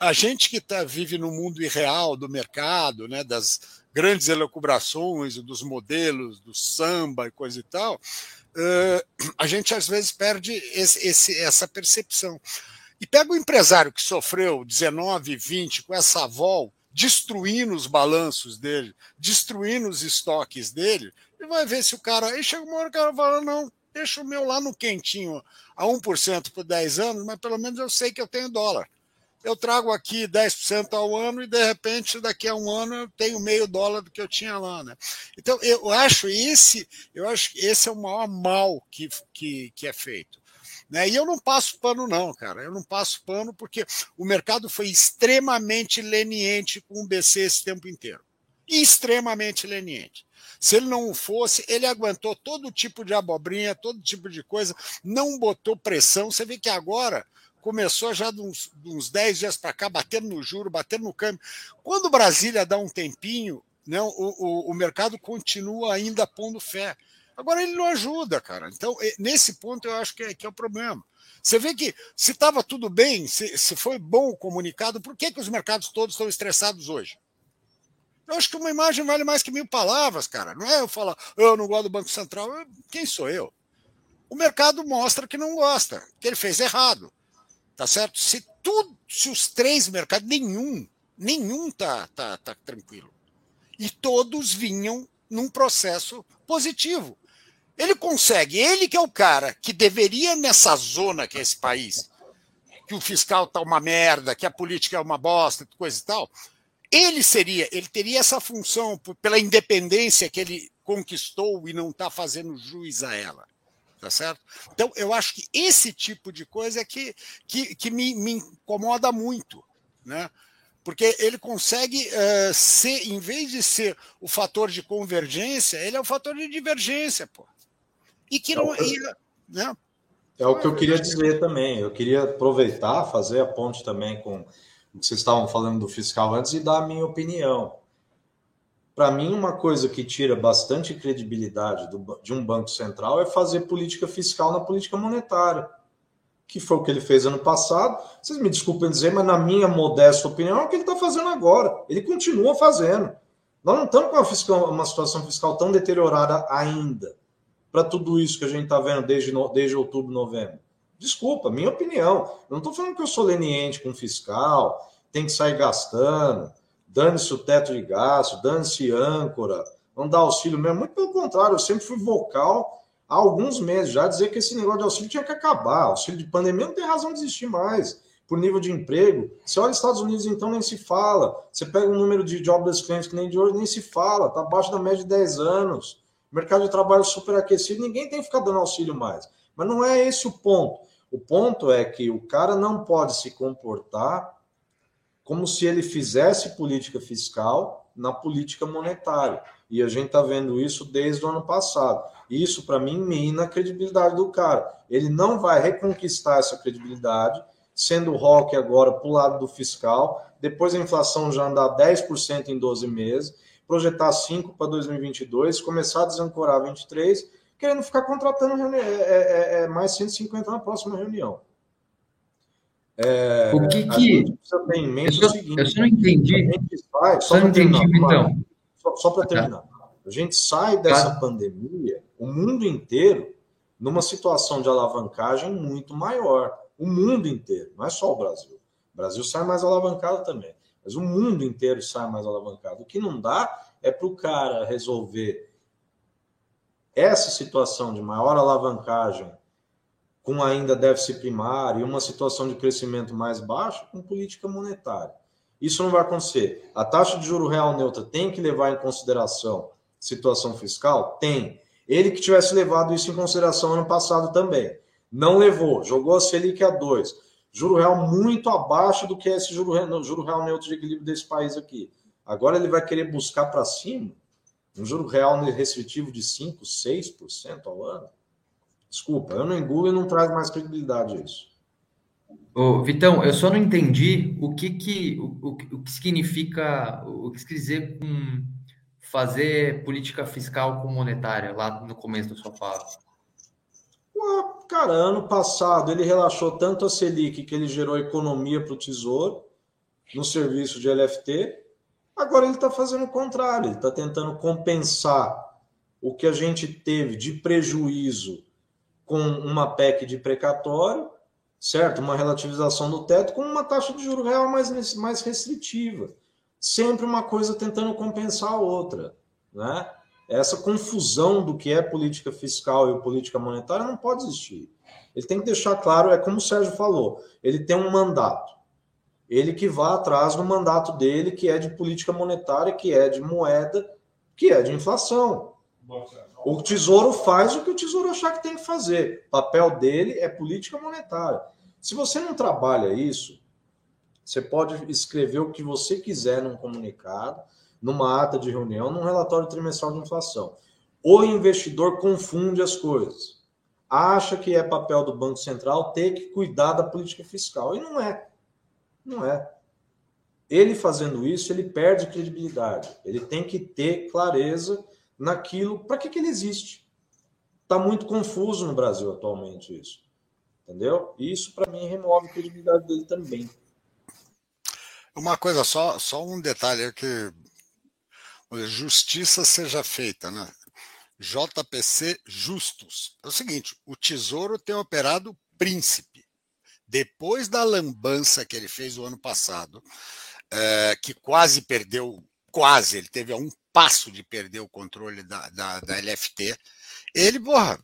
a gente que tá, vive no mundo irreal do mercado, né, das grandes elucubrações, dos modelos, do samba e coisa e tal, a gente às vezes perde esse, esse, essa percepção. E pega o empresário que sofreu 19, 20 com essa vol, destruindo os balanços dele, destruindo os estoques dele, e vai ver se o cara. Aí chega uma hora que o cara fala: não, deixa o meu lá no quentinho a 1% por 10 anos, mas pelo menos eu sei que eu tenho dólar. Eu trago aqui 10% ao ano e, de repente, daqui a um ano eu tenho meio dólar do que eu tinha lá. Né? Então, eu acho esse, eu acho que esse é o maior mal que, que, que é feito. Né? E eu não passo pano, não, cara. Eu não passo pano porque o mercado foi extremamente leniente com o BC esse tempo inteiro. Extremamente leniente. Se ele não fosse, ele aguentou todo tipo de abobrinha, todo tipo de coisa, não botou pressão. Você vê que agora começou já de uns, de uns 10 dias para cá, batendo no juro, batendo no câmbio. Quando Brasília dá um tempinho, né, o, o, o mercado continua ainda pondo fé. Agora ele não ajuda, cara. Então, nesse ponto, eu acho que é, que é o problema. Você vê que se estava tudo bem, se, se foi bom o comunicado, por que, que os mercados todos estão estressados hoje? Eu acho que uma imagem vale mais que mil palavras, cara. Não é eu falar, eu não gosto do Banco Central. Quem sou eu? O mercado mostra que não gosta, que ele fez errado. Tá certo? Se tudo, se os três mercados, nenhum, nenhum tá, tá, tá tranquilo. E todos vinham num processo positivo. Ele consegue, ele que é o cara que deveria nessa zona que é esse país, que o fiscal tá uma merda, que a política é uma bosta, coisa e tal, ele seria, ele teria essa função pela independência que ele conquistou e não está fazendo juiz a ela. Tá certo? Então, eu acho que esse tipo de coisa é que, que, que me, me incomoda muito. Né? Porque ele consegue uh, ser, em vez de ser o fator de convergência, ele é o fator de divergência, pô. E que não. É, né? é o que eu queria dizer também. Eu queria aproveitar, fazer a ponte também com vocês estavam falando do fiscal antes e dar a minha opinião. Para mim, uma coisa que tira bastante credibilidade do, de um banco central é fazer política fiscal na política monetária, que foi o que ele fez ano passado. Vocês me desculpem dizer, mas na minha modesta opinião é o que ele está fazendo agora. Ele continua fazendo. Nós não estamos com uma, fiscal, uma situação fiscal tão deteriorada ainda para tudo isso que a gente está vendo desde, desde outubro, novembro. Desculpa, minha opinião. Eu não estou falando que eu sou leniente com fiscal, tem que sair gastando, dane-se o teto de gasto, dane-se âncora, não dá auxílio mesmo. Muito pelo contrário, eu sempre fui vocal há alguns meses já dizer que esse negócio de auxílio tinha que acabar. Auxílio de pandemia não tem razão de existir mais. Por nível de emprego, você olha os Estados Unidos, então nem se fala. Você pega o um número de jobless claims que nem de hoje, nem se fala, está abaixo da média de 10 anos. Mercado de trabalho super aquecido, ninguém tem que ficar dando auxílio mais. Mas não é esse o ponto. O ponto é que o cara não pode se comportar como se ele fizesse política fiscal na política monetária. E a gente está vendo isso desde o ano passado. Isso, para mim, mina a credibilidade do cara. Ele não vai reconquistar essa credibilidade, sendo o rock agora para o lado do fiscal, depois a inflação já andar 10% em 12 meses, projetar 5 para 2022, começar a desancorar 23, querendo ficar contratando é, é, é, é, mais 150 na próxima reunião. É, o que que. eu, só, seguinte, eu só não entendi. Vai, só, não entendi, então. Só, só para terminar. A gente sai dessa tá. pandemia, o mundo inteiro, numa situação de alavancagem muito maior. O mundo inteiro, não é só o Brasil. O Brasil sai mais alavancado também, mas o mundo inteiro sai mais alavancado. O que não dá é para o cara resolver essa situação de maior alavancagem com ainda déficit primário e uma situação de crescimento mais baixo com política monetária. Isso não vai acontecer. A taxa de juro real neutra tem que levar em consideração situação fiscal? Tem. Ele que tivesse levado isso em consideração ano passado também. Não levou, jogou a Selic a 2. Juro real muito abaixo do que é esse juro, juro real neutro de equilíbrio desse país aqui. Agora ele vai querer buscar para cima um juro real restritivo de 5, 6% ao ano. Desculpa, eu não engulo e não traz mais credibilidade isso. Ô, Vitão, eu só não entendi o que que o, o, o que significa o que quer dizer com fazer política fiscal com monetária lá no começo da sua fala. Ué, cara, ano passado ele relaxou tanto a Selic que ele gerou economia para o Tesouro no serviço de LFT. Agora ele está fazendo o contrário, ele está tentando compensar o que a gente teve de prejuízo com uma PEC de precatório, certo? Uma relativização do teto com uma taxa de juro real mais, mais restritiva. Sempre uma coisa tentando compensar a outra, né? Essa confusão do que é política fiscal e política monetária não pode existir. Ele tem que deixar claro, é como o Sérgio falou, ele tem um mandato. Ele que vá atrás do mandato dele, que é de política monetária, que é de moeda, que é de inflação. O Tesouro faz o que o Tesouro achar que tem que fazer. O papel dele é política monetária. Se você não trabalha isso, você pode escrever o que você quiser num comunicado, numa ata de reunião, num relatório trimestral de inflação. O investidor confunde as coisas. Acha que é papel do Banco Central ter que cuidar da política fiscal. E não é. Não é. Ele fazendo isso, ele perde credibilidade. Ele tem que ter clareza naquilo, para que, que ele existe. Está muito confuso no Brasil atualmente isso. Entendeu? Isso, para mim, remove a credibilidade dele também. Uma coisa só, só um detalhe que justiça seja feita, né? JPC justos. É o seguinte, o Tesouro tem operado príncipe. Depois da lambança que ele fez o ano passado, é, que quase perdeu, quase, ele teve a um passo de perder o controle da, da, da LFT. Ele, porra,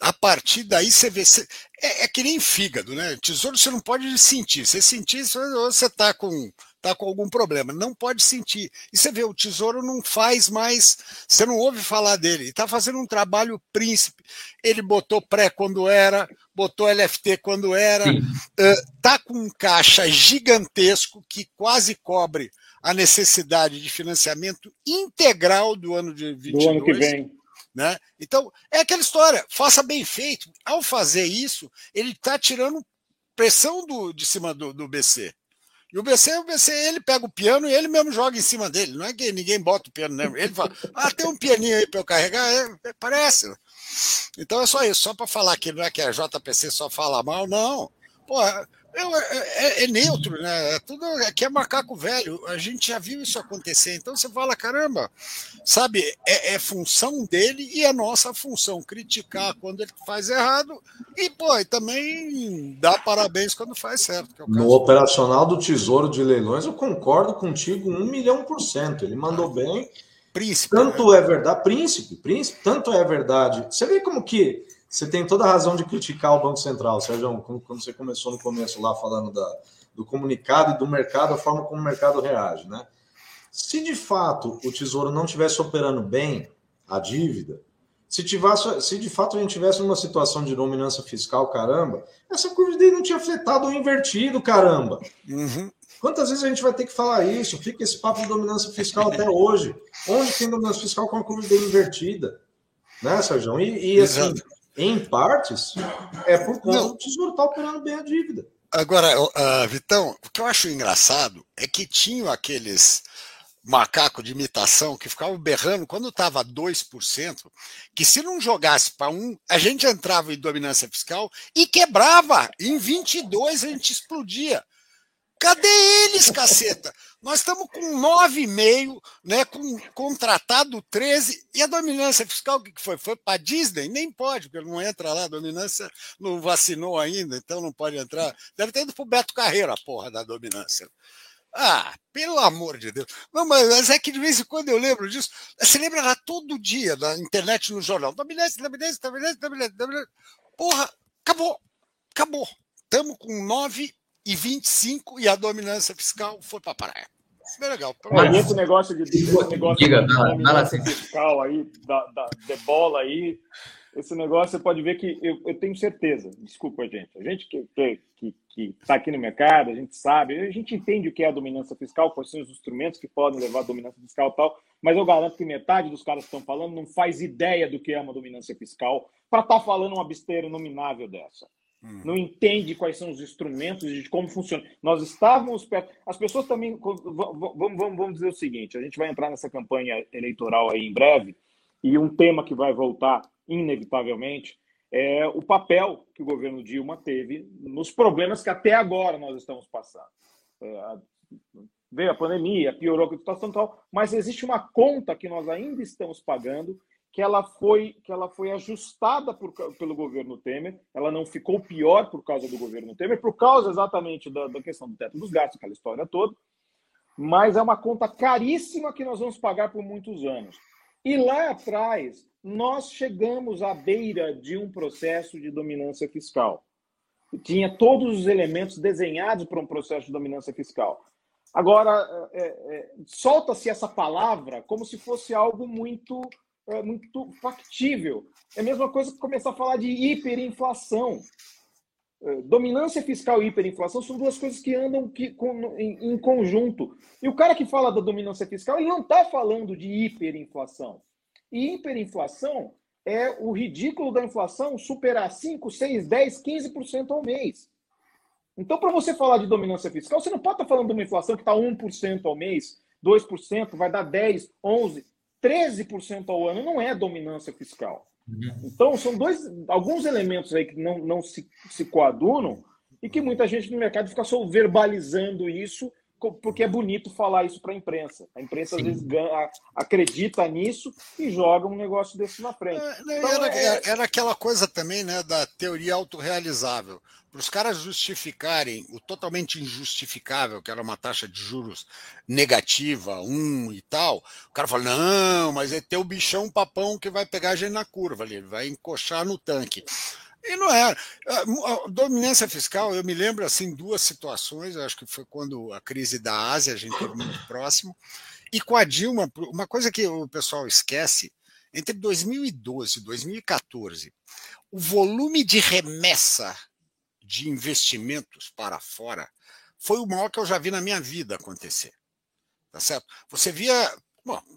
a partir daí você vê. Você, é, é, que nem fígado, né? Tesouro você não pode sentir. Você sentir, você está com, tá com algum problema. Não pode sentir. E você vê, o tesouro não faz mais. Você não ouve falar dele. Ele está fazendo um trabalho príncipe. Ele botou pré quando era, botou LFT quando era. Está uh, com um caixa gigantesco que quase cobre a necessidade de financiamento integral do ano de 22. Do ano que vem. Né? Então, é aquela história, faça bem feito. Ao fazer isso, ele está tirando pressão do, de cima do, do BC. E o BC, o BC, ele pega o piano e ele mesmo joga em cima dele. Não é que ninguém bota o piano, né? Ele fala, ah, tem um pianinho aí para eu carregar. É, é, parece. Então é só isso, só para falar que não é que a JPC só fala mal, não. Pô, é, é, é, neutro, né? É tudo aqui é macaco velho. A gente já viu isso acontecer. Então você fala, caramba, sabe? É, é, função dele e é nossa função criticar quando ele faz errado e pô, e também dar parabéns quando faz certo. É no operacional do Tesouro de Leilões, eu concordo contigo um milhão por cento. Ele mandou bem. Príncipe. Tanto né? é verdade, príncipe, príncipe, tanto é verdade. Você vê como que você tem toda a razão de criticar o Banco Central, Sérgio, quando você começou no começo lá falando da, do comunicado e do mercado, a forma como o mercado reage, né? Se de fato o Tesouro não estivesse operando bem a dívida, se, tivesse, se de fato a gente tivesse uma situação de dominância fiscal, caramba, essa curva dele não tinha fletado ou invertido, caramba. Uhum. Quantas vezes a gente vai ter que falar isso? Fica esse papo de dominância fiscal até hoje. Onde tem dominância fiscal com a curva dele invertida? Né, Sérgio? E, e assim, em partes, é por conta do Tesouro estar tá operando bem a dívida. Agora, uh, Vitão, o que eu acho engraçado é que tinham aqueles macaco de imitação que ficava berrando quando estava 2%, que se não jogasse para um, a gente entrava em dominância fiscal e quebrava. Em 22 a gente explodia. Cadê eles, caceta? Nós estamos com 9,5, né, com contratado 13, e a dominância fiscal, o que foi? Foi para Disney? Nem pode, porque não entra lá, a dominância não vacinou ainda, então não pode entrar. Deve ter ido para o Beto Carreira, a porra da dominância. Ah, pelo amor de Deus. Não, mas é que de vez em quando eu lembro disso. Você lembra lá todo dia na internet, no jornal. Dominância, dominância, dominância, dominância, dominância. Porra, acabou. Acabou. Estamos com 9 e 25 e a dominância fiscal foi para a praia. Isso é legal. Mas esse negócio de, esse negócio Diga, de dominância fiscal aí, da, da, de bola aí, esse negócio você pode ver que eu, eu tenho certeza, desculpa, gente, a gente que está que, que tá aqui no mercado, a gente sabe, a gente entende o que é a dominância fiscal, quais são os instrumentos que podem levar a dominância fiscal e tal, mas eu garanto que metade dos caras que estão falando não faz ideia do que é uma dominância fiscal para estar tá falando uma besteira nominável dessa. Hum. Não entende quais são os instrumentos de como funciona. Nós estávamos perto. As pessoas também. Vamos, vamos, vamos dizer o seguinte: a gente vai entrar nessa campanha eleitoral aí em breve, e um tema que vai voltar inevitavelmente, é o papel que o governo Dilma teve nos problemas que até agora nós estamos passando. É, veio a pandemia, piorou a situação tal, mas existe uma conta que nós ainda estamos pagando que ela foi que ela foi ajustada por, pelo governo Temer, ela não ficou pior por causa do governo Temer, por causa exatamente da, da questão do teto dos gastos, aquela história toda, mas é uma conta caríssima que nós vamos pagar por muitos anos. E lá atrás, nós chegamos à beira de um processo de dominância fiscal. Tinha todos os elementos desenhados para um processo de dominância fiscal. Agora, é, é, solta-se essa palavra como se fosse algo muito, é, muito factível. É a mesma coisa que começar a falar de hiperinflação. É, dominância fiscal e hiperinflação são duas coisas que andam que, em, conjunto. E o cara que fala da dominância fiscal, ele não está falando de hiperinflação. E hiperinflação é o ridículo da inflação superar 5, 6, 10, 15% ao mês. Então, para você falar de dominância fiscal, você não pode estar tá falando de uma inflação que está 1% ao mês, 2%, vai dar 10, 11, 13% ao ano. Não é dominância fiscal. Uhum. Então, são dois, alguns elementos aí que não, não se, se coadunam e que muita gente no mercado fica só verbalizando isso porque é bonito falar isso para a imprensa. A imprensa Sim. às vezes ganha, acredita nisso e joga um negócio desse na frente. É, né, então, era, é... era, aquela coisa também né, da teoria autorrealizável. Para os caras justificarem o totalmente injustificável, que era uma taxa de juros negativa, um e tal, o cara fala: não, mas é ter o bichão papão que vai pegar a gente na curva, ele vai encoxar no tanque. E não é. A dominância fiscal, eu me lembro assim duas situações, acho que foi quando a crise da Ásia, a gente esteve muito próximo, e com a Dilma, uma coisa que o pessoal esquece, entre 2012 e 2014, o volume de remessa de investimentos para fora foi o maior que eu já vi na minha vida acontecer. Tá certo? Você via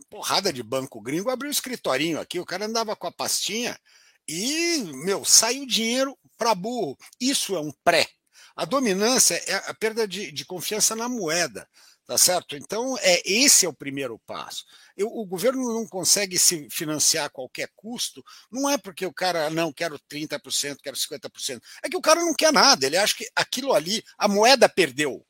porrada de banco gringo abrir um escritorinho aqui, o cara andava com a pastinha, e, meu, sai o dinheiro para burro. Isso é um pré. A dominância é a perda de, de confiança na moeda. Tá certo? Então, é esse é o primeiro passo. Eu, o governo não consegue se financiar a qualquer custo, não é porque o cara não quero 30%, quero 50%. É que o cara não quer nada, ele acha que aquilo ali, a moeda perdeu.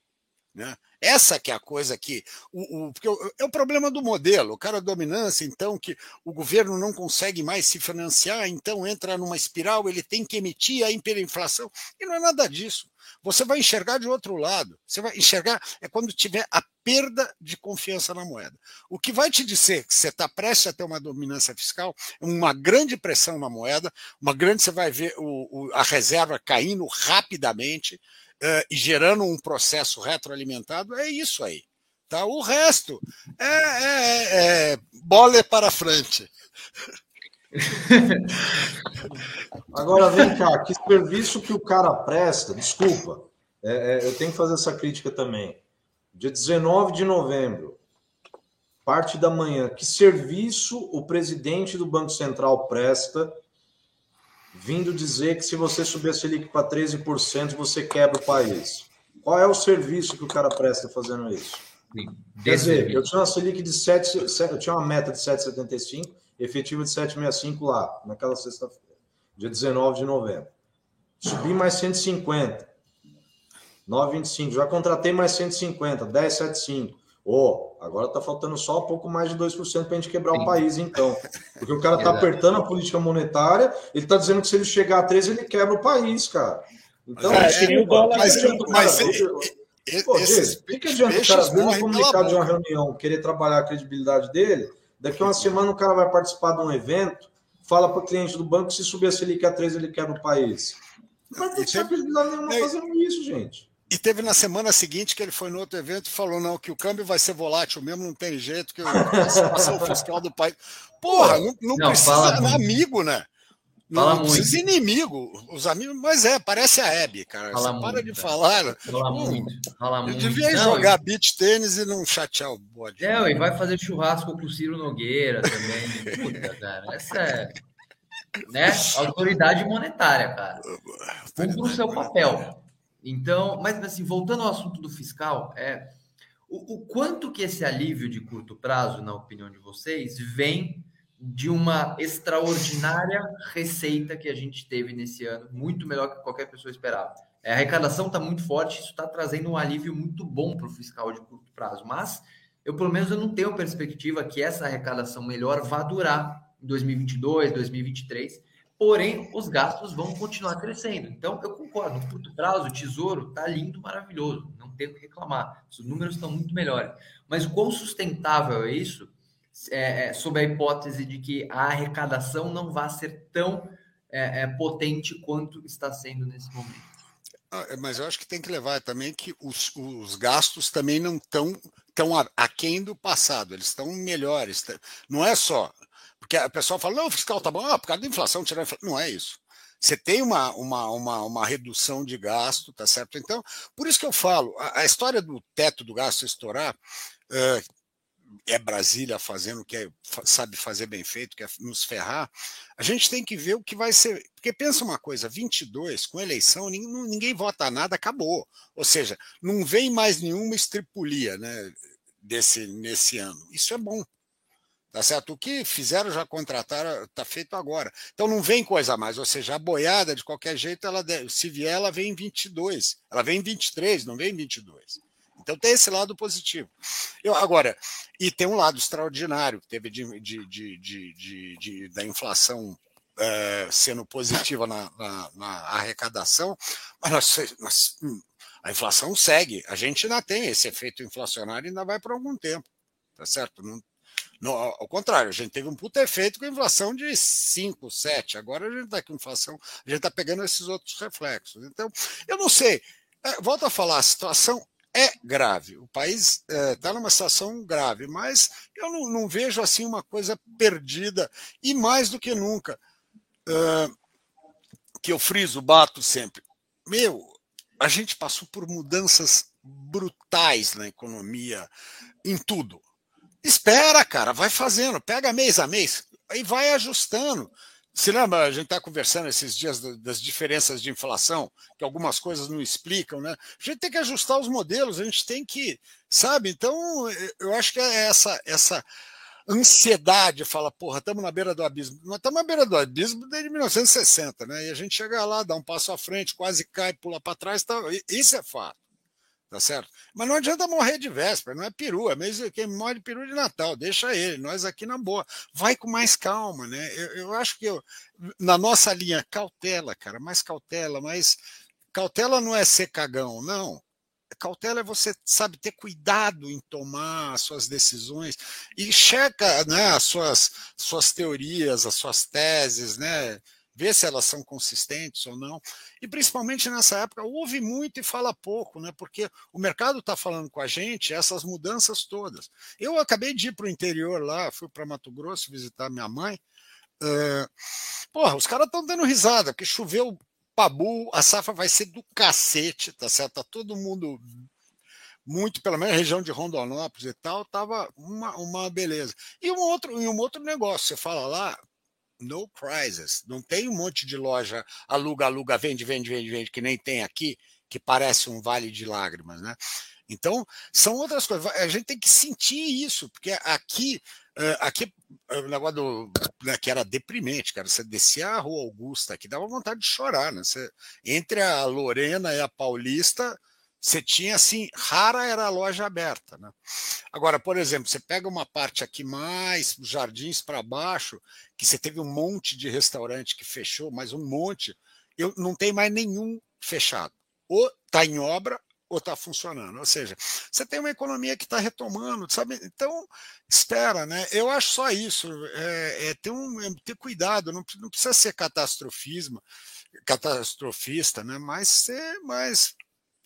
Né? Essa que é a coisa que. O, o, porque é o problema do modelo, o cara dominância, então, que o governo não consegue mais se financiar, então entra numa espiral, ele tem que emitir a hiperinflação. E não é nada disso. Você vai enxergar de outro lado. Você vai enxergar é quando tiver a perda de confiança na moeda. O que vai te dizer que você está prestes a ter uma dominância fiscal, uma grande pressão na moeda, uma grande, você vai ver o, o, a reserva caindo rapidamente, uh, e gerando um processo retroalimentado, é isso aí. Tá? O resto é, é, é, é bola é para frente. Agora vem cá, que serviço que o cara presta, desculpa, é, é, eu tenho que fazer essa crítica também. Dia 19 de novembro, parte da manhã, que serviço o presidente do Banco Central presta vindo dizer que se você subir a Selic para 13%, você quebra o país. Qual é o serviço que o cara presta fazendo isso? Quer dizer, eu tinha uma Selic de 7, eu tinha uma meta de 7,75, efetiva de 7,65 lá, naquela sexta-feira, dia 19 de novembro. Subi mais 150. 9,25. Já contratei mais 150, 10,75. Ô, oh, agora tá faltando só um pouco mais de 2% para a gente quebrar Sim. o país, então. Porque o cara tá apertando a política monetária, ele tá dizendo que se ele chegar a 13, ele quebra o país, cara. Então, é, é, o dólar mas, mas, Pô, esses, o que adianta o cara ver um comunicado de uma reunião, querer trabalhar a credibilidade dele? Daqui a uma semana o cara vai participar de um evento, fala para o cliente do banco se subir a Selic a 3, ele quebra o país. Não vai ter credibilidade nenhuma fazendo isso, gente. E teve na semana seguinte que ele foi no outro evento e falou: não, que o câmbio vai ser volátil mesmo, não tem jeito, que situação fiscal do país. Porra, não, não, não precisa de amigo, né? Fala não, precisa inimigo, os amigos, mas é, parece a Hebe, cara. Fala Você muito, para de cara. falar. Né? Fala hum, muito, fala eu muito. devia não, jogar e... beach tênis e não chatear o bode. É, e vai fazer churrasco com o Ciro Nogueira também. Puta, cara, essa é. Né? Autoridade monetária, cara. Cumpra o seu papel. Então, mas assim, voltando ao assunto do fiscal, é o, o, quanto que esse alívio de curto prazo, na opinião de vocês, vem de uma extraordinária receita que a gente teve nesse ano, muito melhor que qualquer pessoa esperava. É, a arrecadação está muito forte, isso está trazendo um alívio muito bom para o fiscal de curto prazo, mas eu pelo menos eu não tenho perspectiva que essa arrecadação melhor vá durar em 2022, 2023 porém os gastos vão continuar crescendo. Então, eu concordo, no curto prazo, o tesouro está lindo, maravilhoso, não tem o que reclamar, os números estão muito melhores. Mas o quão sustentável é isso, é, é, sob a hipótese de que a arrecadação não vá ser tão é, é potente quanto está sendo nesse momento? Ah, é, mas eu acho que tem que levar também que os, os gastos também não estão tão aquém do passado, eles estão melhores. Não é só porque a pessoa fala, não, o fiscal tá bom, ah, por causa da inflação, tirar inflação. Não é isso. Você tem uma, uma, uma, uma redução de gasto, tá certo? Então, por isso que eu falo, a, a história do teto do gasto estourar, uh, é Brasília fazendo o que é, sabe fazer bem feito, que é nos ferrar, a gente tem que ver o que vai ser. Porque pensa uma coisa: 22, com eleição, ninguém, ninguém vota nada, acabou. Ou seja, não vem mais nenhuma estripulia né, desse, nesse ano. Isso é bom. Tá certo? O que fizeram já contrataram, está feito agora. Então não vem coisa mais, ou seja, a boiada, de qualquer jeito, ela deve, se vier, ela vem em 22, ela vem em 23, não vem em 22. Então tem esse lado positivo. Eu, agora, e tem um lado extraordinário que teve de, de, de, da inflação é, sendo positiva na, na, na, arrecadação, mas nós, nós, hum, a inflação segue. A gente ainda tem esse efeito inflacionário ainda vai por algum tempo. Tá certo? Não, ao contrário, a gente teve um puta efeito com inflação de 5, 7. Agora a gente está com inflação, a gente está pegando esses outros reflexos. Então, eu não sei. É, volto a falar, a situação é grave. O país está é, numa situação grave, mas eu não, não, vejo assim uma coisa perdida. E mais do que nunca, uh, que eu friso, bato sempre. Meu, a gente passou por mudanças brutais na economia, em tudo. Espera, cara, vai fazendo, pega mês a mês, aí vai ajustando. Se lembra, a gente está conversando esses dias das diferenças de inflação, que algumas coisas não explicam, né? A gente tem que ajustar os modelos, a gente tem que, sabe? Então, eu acho que é essa, essa ansiedade, fala, porra, estamos na beira do abismo. Nós estamos na beira do abismo desde 1960, né? E a gente chega lá, dá um passo à frente, quase cai, pula para trás, tá... isso é fato tá certo? Mas não adianta morrer de véspera, não é peru, é mesmo quem morre de peru de Natal, deixa ele, nós aqui na boa. Vai com mais calma, né? Eu, eu acho que eu, na nossa linha, cautela, cara, mais cautela, mas cautela não é ser cagão, não. Cautela é você, sabe, ter cuidado em tomar as suas decisões e checa né, as suas, suas teorias, as suas teses, né? Ver se elas são consistentes ou não. E principalmente nessa época, ouve muito e fala pouco, né? porque o mercado está falando com a gente essas mudanças todas. Eu acabei de ir para o interior lá, fui para Mato Grosso visitar minha mãe. Uh, porra, os caras estão dando risada, porque choveu pabu, a safra vai ser do cacete, tá certo? Tá todo mundo muito, pelo menos região de Rondonópolis e tal, tava uma, uma beleza. E um outro, e um outro negócio, você fala lá, no prizes. Não tem um monte de loja aluga, aluga, vende, vende, vende, vende, que nem tem aqui, que parece um vale de lágrimas, né? Então, são outras coisas. A gente tem que sentir isso, porque aqui, aqui o negócio do, né, que era deprimente, cara. Você descia a rua Augusta aqui, dava vontade de chorar, né? Você, entre a Lorena e a Paulista, você tinha assim, rara era a loja aberta. Né? Agora, por exemplo, você pega uma parte aqui mais, jardins para baixo, que você teve um monte de restaurante que fechou, mas um monte, eu não tem mais nenhum fechado. Ou está em obra ou está funcionando. Ou seja, você tem uma economia que está retomando, sabe? Então, espera, né? Eu acho só isso, é, é ter, um, é ter cuidado, não, não precisa ser catastrofismo, catastrofista, né? Mas ser mais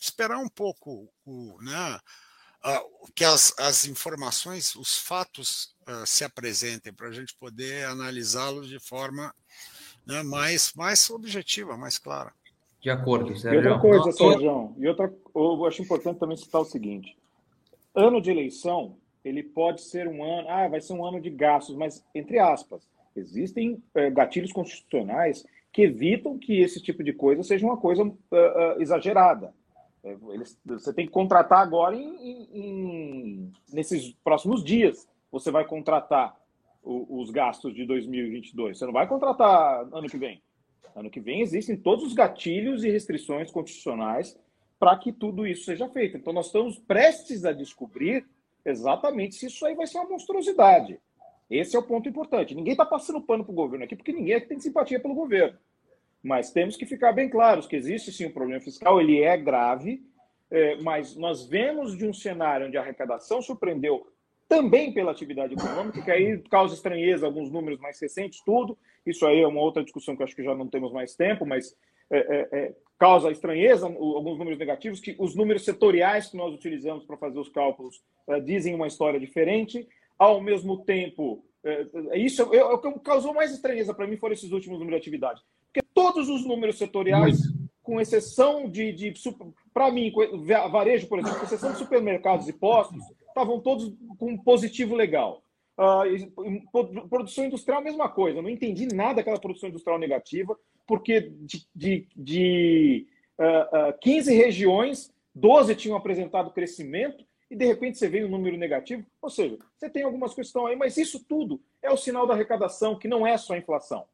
esperar um pouco o, né, uh, que as, as informações, os fatos uh, se apresentem para a gente poder analisá-los de forma né, mais, mais objetiva, mais clara. De acordo, Sérgio. E outra coisa, Sérgio, e outra, eu acho importante também citar o seguinte: ano de eleição, ele pode ser um ano, ah, vai ser um ano de gastos, mas entre aspas, existem é, gatilhos constitucionais que evitam que esse tipo de coisa seja uma coisa uh, uh, exagerada. É, eles, você tem que contratar agora em, em, nesses próximos dias. Você vai contratar o, os gastos de 2022. Você não vai contratar ano que vem. Ano que vem existem todos os gatilhos e restrições constitucionais para que tudo isso seja feito. Então nós estamos prestes a descobrir exatamente se isso aí vai ser uma monstruosidade. Esse é o ponto importante. Ninguém está passando pano para o governo aqui, porque ninguém tem simpatia pelo governo. Mas temos que ficar bem claros que existe sim um problema fiscal, ele é grave, é, mas nós vemos de um cenário onde a arrecadação surpreendeu também pela atividade econômica, que aí causa estranheza alguns números mais recentes, tudo. Isso aí é uma outra discussão que acho que já não temos mais tempo, mas é, é, é causa estranheza alguns números negativos, que os números setoriais que nós utilizamos para fazer os cálculos é, dizem uma história diferente. Ao mesmo tempo, é, isso o que causou mais estranheza para mim foram esses últimos números de atividade. Porque todos os números setoriais, com exceção de, de para mim, varejo, por exemplo, com exceção de supermercados e postos, estavam todos com um positivo legal. Uh, produção industrial, mesma coisa. Não entendi nada daquela produção industrial negativa, porque de, de, de uh, uh, 15 regiões, 12 tinham apresentado crescimento e de repente você veio um número negativo. Ou seja, você tem algumas questões aí, mas isso tudo é o sinal da arrecadação, que não é só a inflação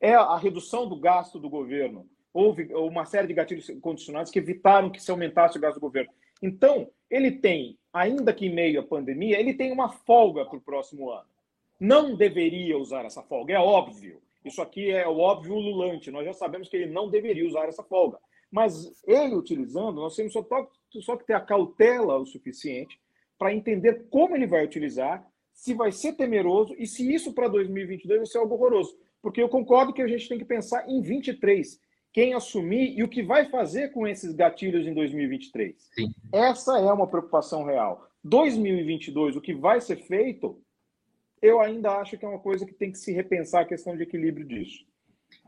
é a redução do gasto do governo. Houve uma série de gatilhos condicionados que evitaram que se aumentasse o gasto do governo. Então, ele tem, ainda que em meio à pandemia, ele tem uma folga para o próximo ano. Não deveria usar essa folga, é óbvio. Isso aqui é o óbvio ululante. Nós já sabemos que ele não deveria usar essa folga. Mas ele utilizando, nós temos só, só que ter a cautela o suficiente para entender como ele vai utilizar, se vai ser temeroso e se isso para 2022 vai ser algo horroroso porque eu concordo que a gente tem que pensar em 23, quem assumir e o que vai fazer com esses gatilhos em 2023. Sim. Essa é uma preocupação real. 2022, o que vai ser feito, eu ainda acho que é uma coisa que tem que se repensar a questão de equilíbrio disso.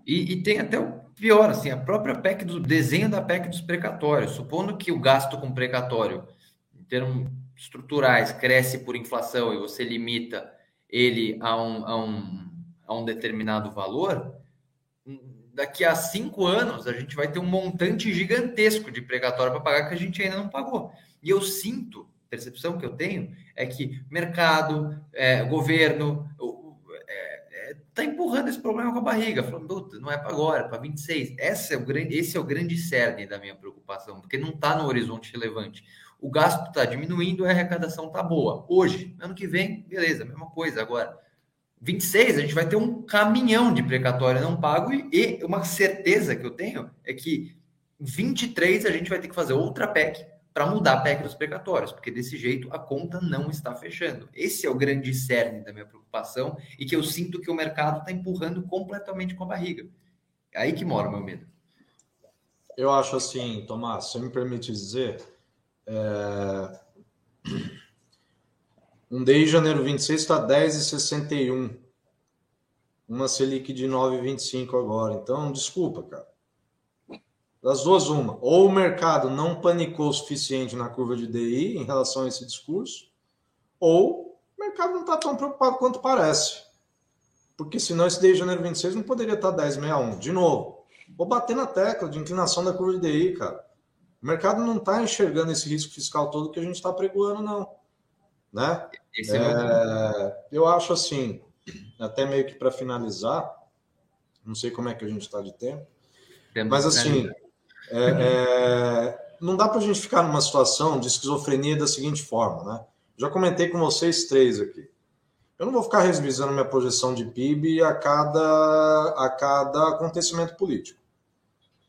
E, e, tem até o pior, assim, a própria PEC do desenho da PEC dos precatórios. Supondo que o gasto com precatório, em termos estruturais, cresce por inflação e você limita ele a um, a um a um determinado valor, daqui a cinco anos a gente vai ter um montante gigantesco de precatório para pagar que a gente ainda não pagou. E eu sinto, percepção que eu tenho, é que mercado, é, governo, está é, tá empurrando esse problema com a barriga, falando, não é para agora, é para 26. Esse é, o grande, esse é o grande cerne da minha preocupação, porque não está no horizonte relevante. O gasto está diminuindo, a arrecadação está boa. Hoje, ano que vem, beleza, mesma coisa. Agora, 26, a gente vai ter um caminhão de precatório não pago e, uma certeza que eu tenho é que 23 a gente vai ter que fazer outra PEC para mudar a PEC dos precatórios, porque desse jeito a conta não está fechando. Esse é o grande cerne da minha preocupação e que eu sinto que o mercado está empurrando completamente com a barriga. É aí que mora o meu medo. Eu acho assim, Tomás, se me permite dizer, é... Um DI janeiro 26 está 10,61. Uma Selic de 9,25 agora. Então, desculpa, cara. Das duas, uma. Ou o mercado não panicou o suficiente na curva de DI em relação a esse discurso, ou o mercado não está tão preocupado quanto parece. Porque senão esse DI janeiro 26 não poderia estar 10,61. De novo, vou bater na tecla de inclinação da curva de DI, cara. O mercado não está enxergando esse risco fiscal todo que a gente está pregoando, não. Né? É é, eu acho assim, até meio que para finalizar, não sei como é que a gente está de tempo, mas assim, é, é, não dá para a gente ficar numa situação de esquizofrenia da seguinte forma, né? Já comentei com vocês três aqui. Eu não vou ficar revisando minha projeção de PIB a cada, a cada acontecimento político.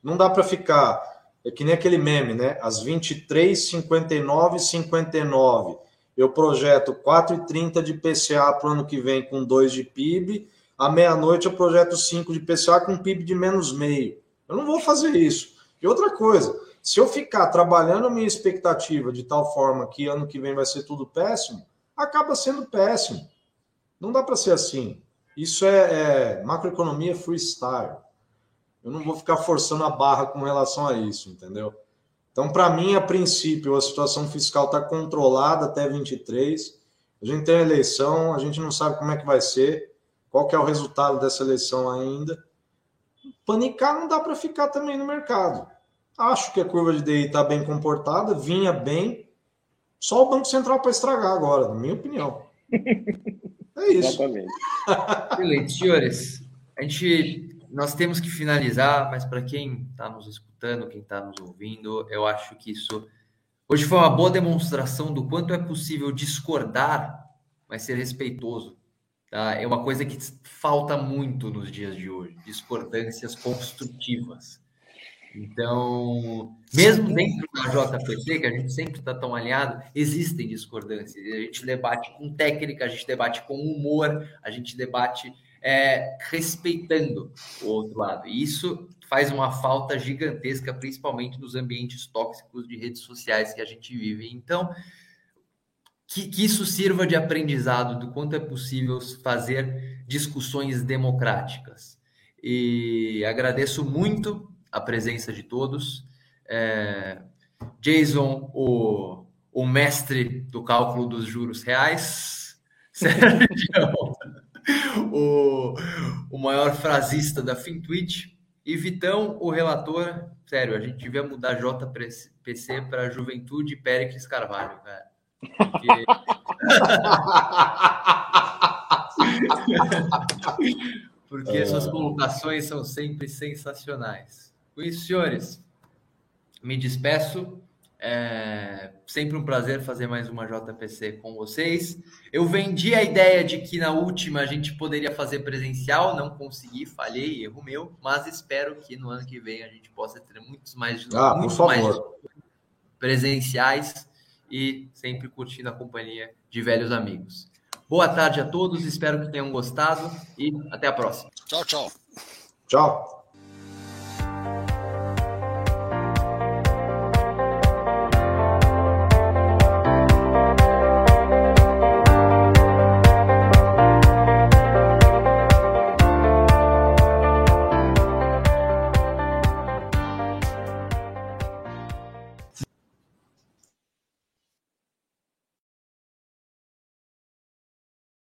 Não dá para ficar, é que nem aquele meme, né? Às 23, 59, 59. Eu projeto 4,30 de PCA para o ano que vem com 2 de PIB. À meia-noite eu projeto 5 de PCA com PIB de menos meio. Eu não vou fazer isso. E outra coisa, se eu ficar trabalhando a minha expectativa de tal forma que ano que vem vai ser tudo péssimo, acaba sendo péssimo. Não dá para ser assim. Isso é, é macroeconomia freestyle. Eu não vou ficar forçando a barra com relação a isso, entendeu? Então, para mim, a princípio, a situação fiscal está controlada até 23. A gente tem a eleição, a gente não sabe como é que vai ser, qual que é o resultado dessa eleição ainda. Panicar não dá para ficar também no mercado. Acho que a curva de DI está bem comportada, vinha bem. Só o Banco Central para estragar agora, na minha opinião. É isso. Exatamente. Excelente, senhores. A gente, nós temos que finalizar, mas para quem está nos escutando, quem está nos ouvindo, eu acho que isso hoje foi uma boa demonstração do quanto é possível discordar, mas ser respeitoso. Tá? É uma coisa que falta muito nos dias de hoje, discordâncias construtivas. Então, mesmo dentro da JPC, que a gente sempre está tão alinhado, existem discordâncias. A gente debate com técnica, a gente debate com humor, a gente debate é, respeitando o outro lado. E isso faz uma falta gigantesca, principalmente nos ambientes tóxicos de redes sociais que a gente vive. Então, que, que isso sirva de aprendizado do quanto é possível fazer discussões democráticas. E agradeço muito a presença de todos. É, Jason, o, o mestre do cálculo dos juros reais. Sérgio, o, o maior frasista da FinTwitch. E Vitão, o relator. Sério, a gente devia mudar JPC para Juventude Péricles Carvalho, cara. Porque... Porque suas colocações são sempre sensacionais. Com isso, senhores, me despeço. É sempre um prazer fazer mais uma JPC com vocês. Eu vendi a ideia de que na última a gente poderia fazer presencial, não consegui, falhei, erro meu, mas espero que no ano que vem a gente possa ter muitos mais, ah, muitos mais presenciais e sempre curtindo a companhia de velhos amigos. Boa tarde a todos, espero que tenham gostado e até a próxima. Tchau, tchau. Tchau.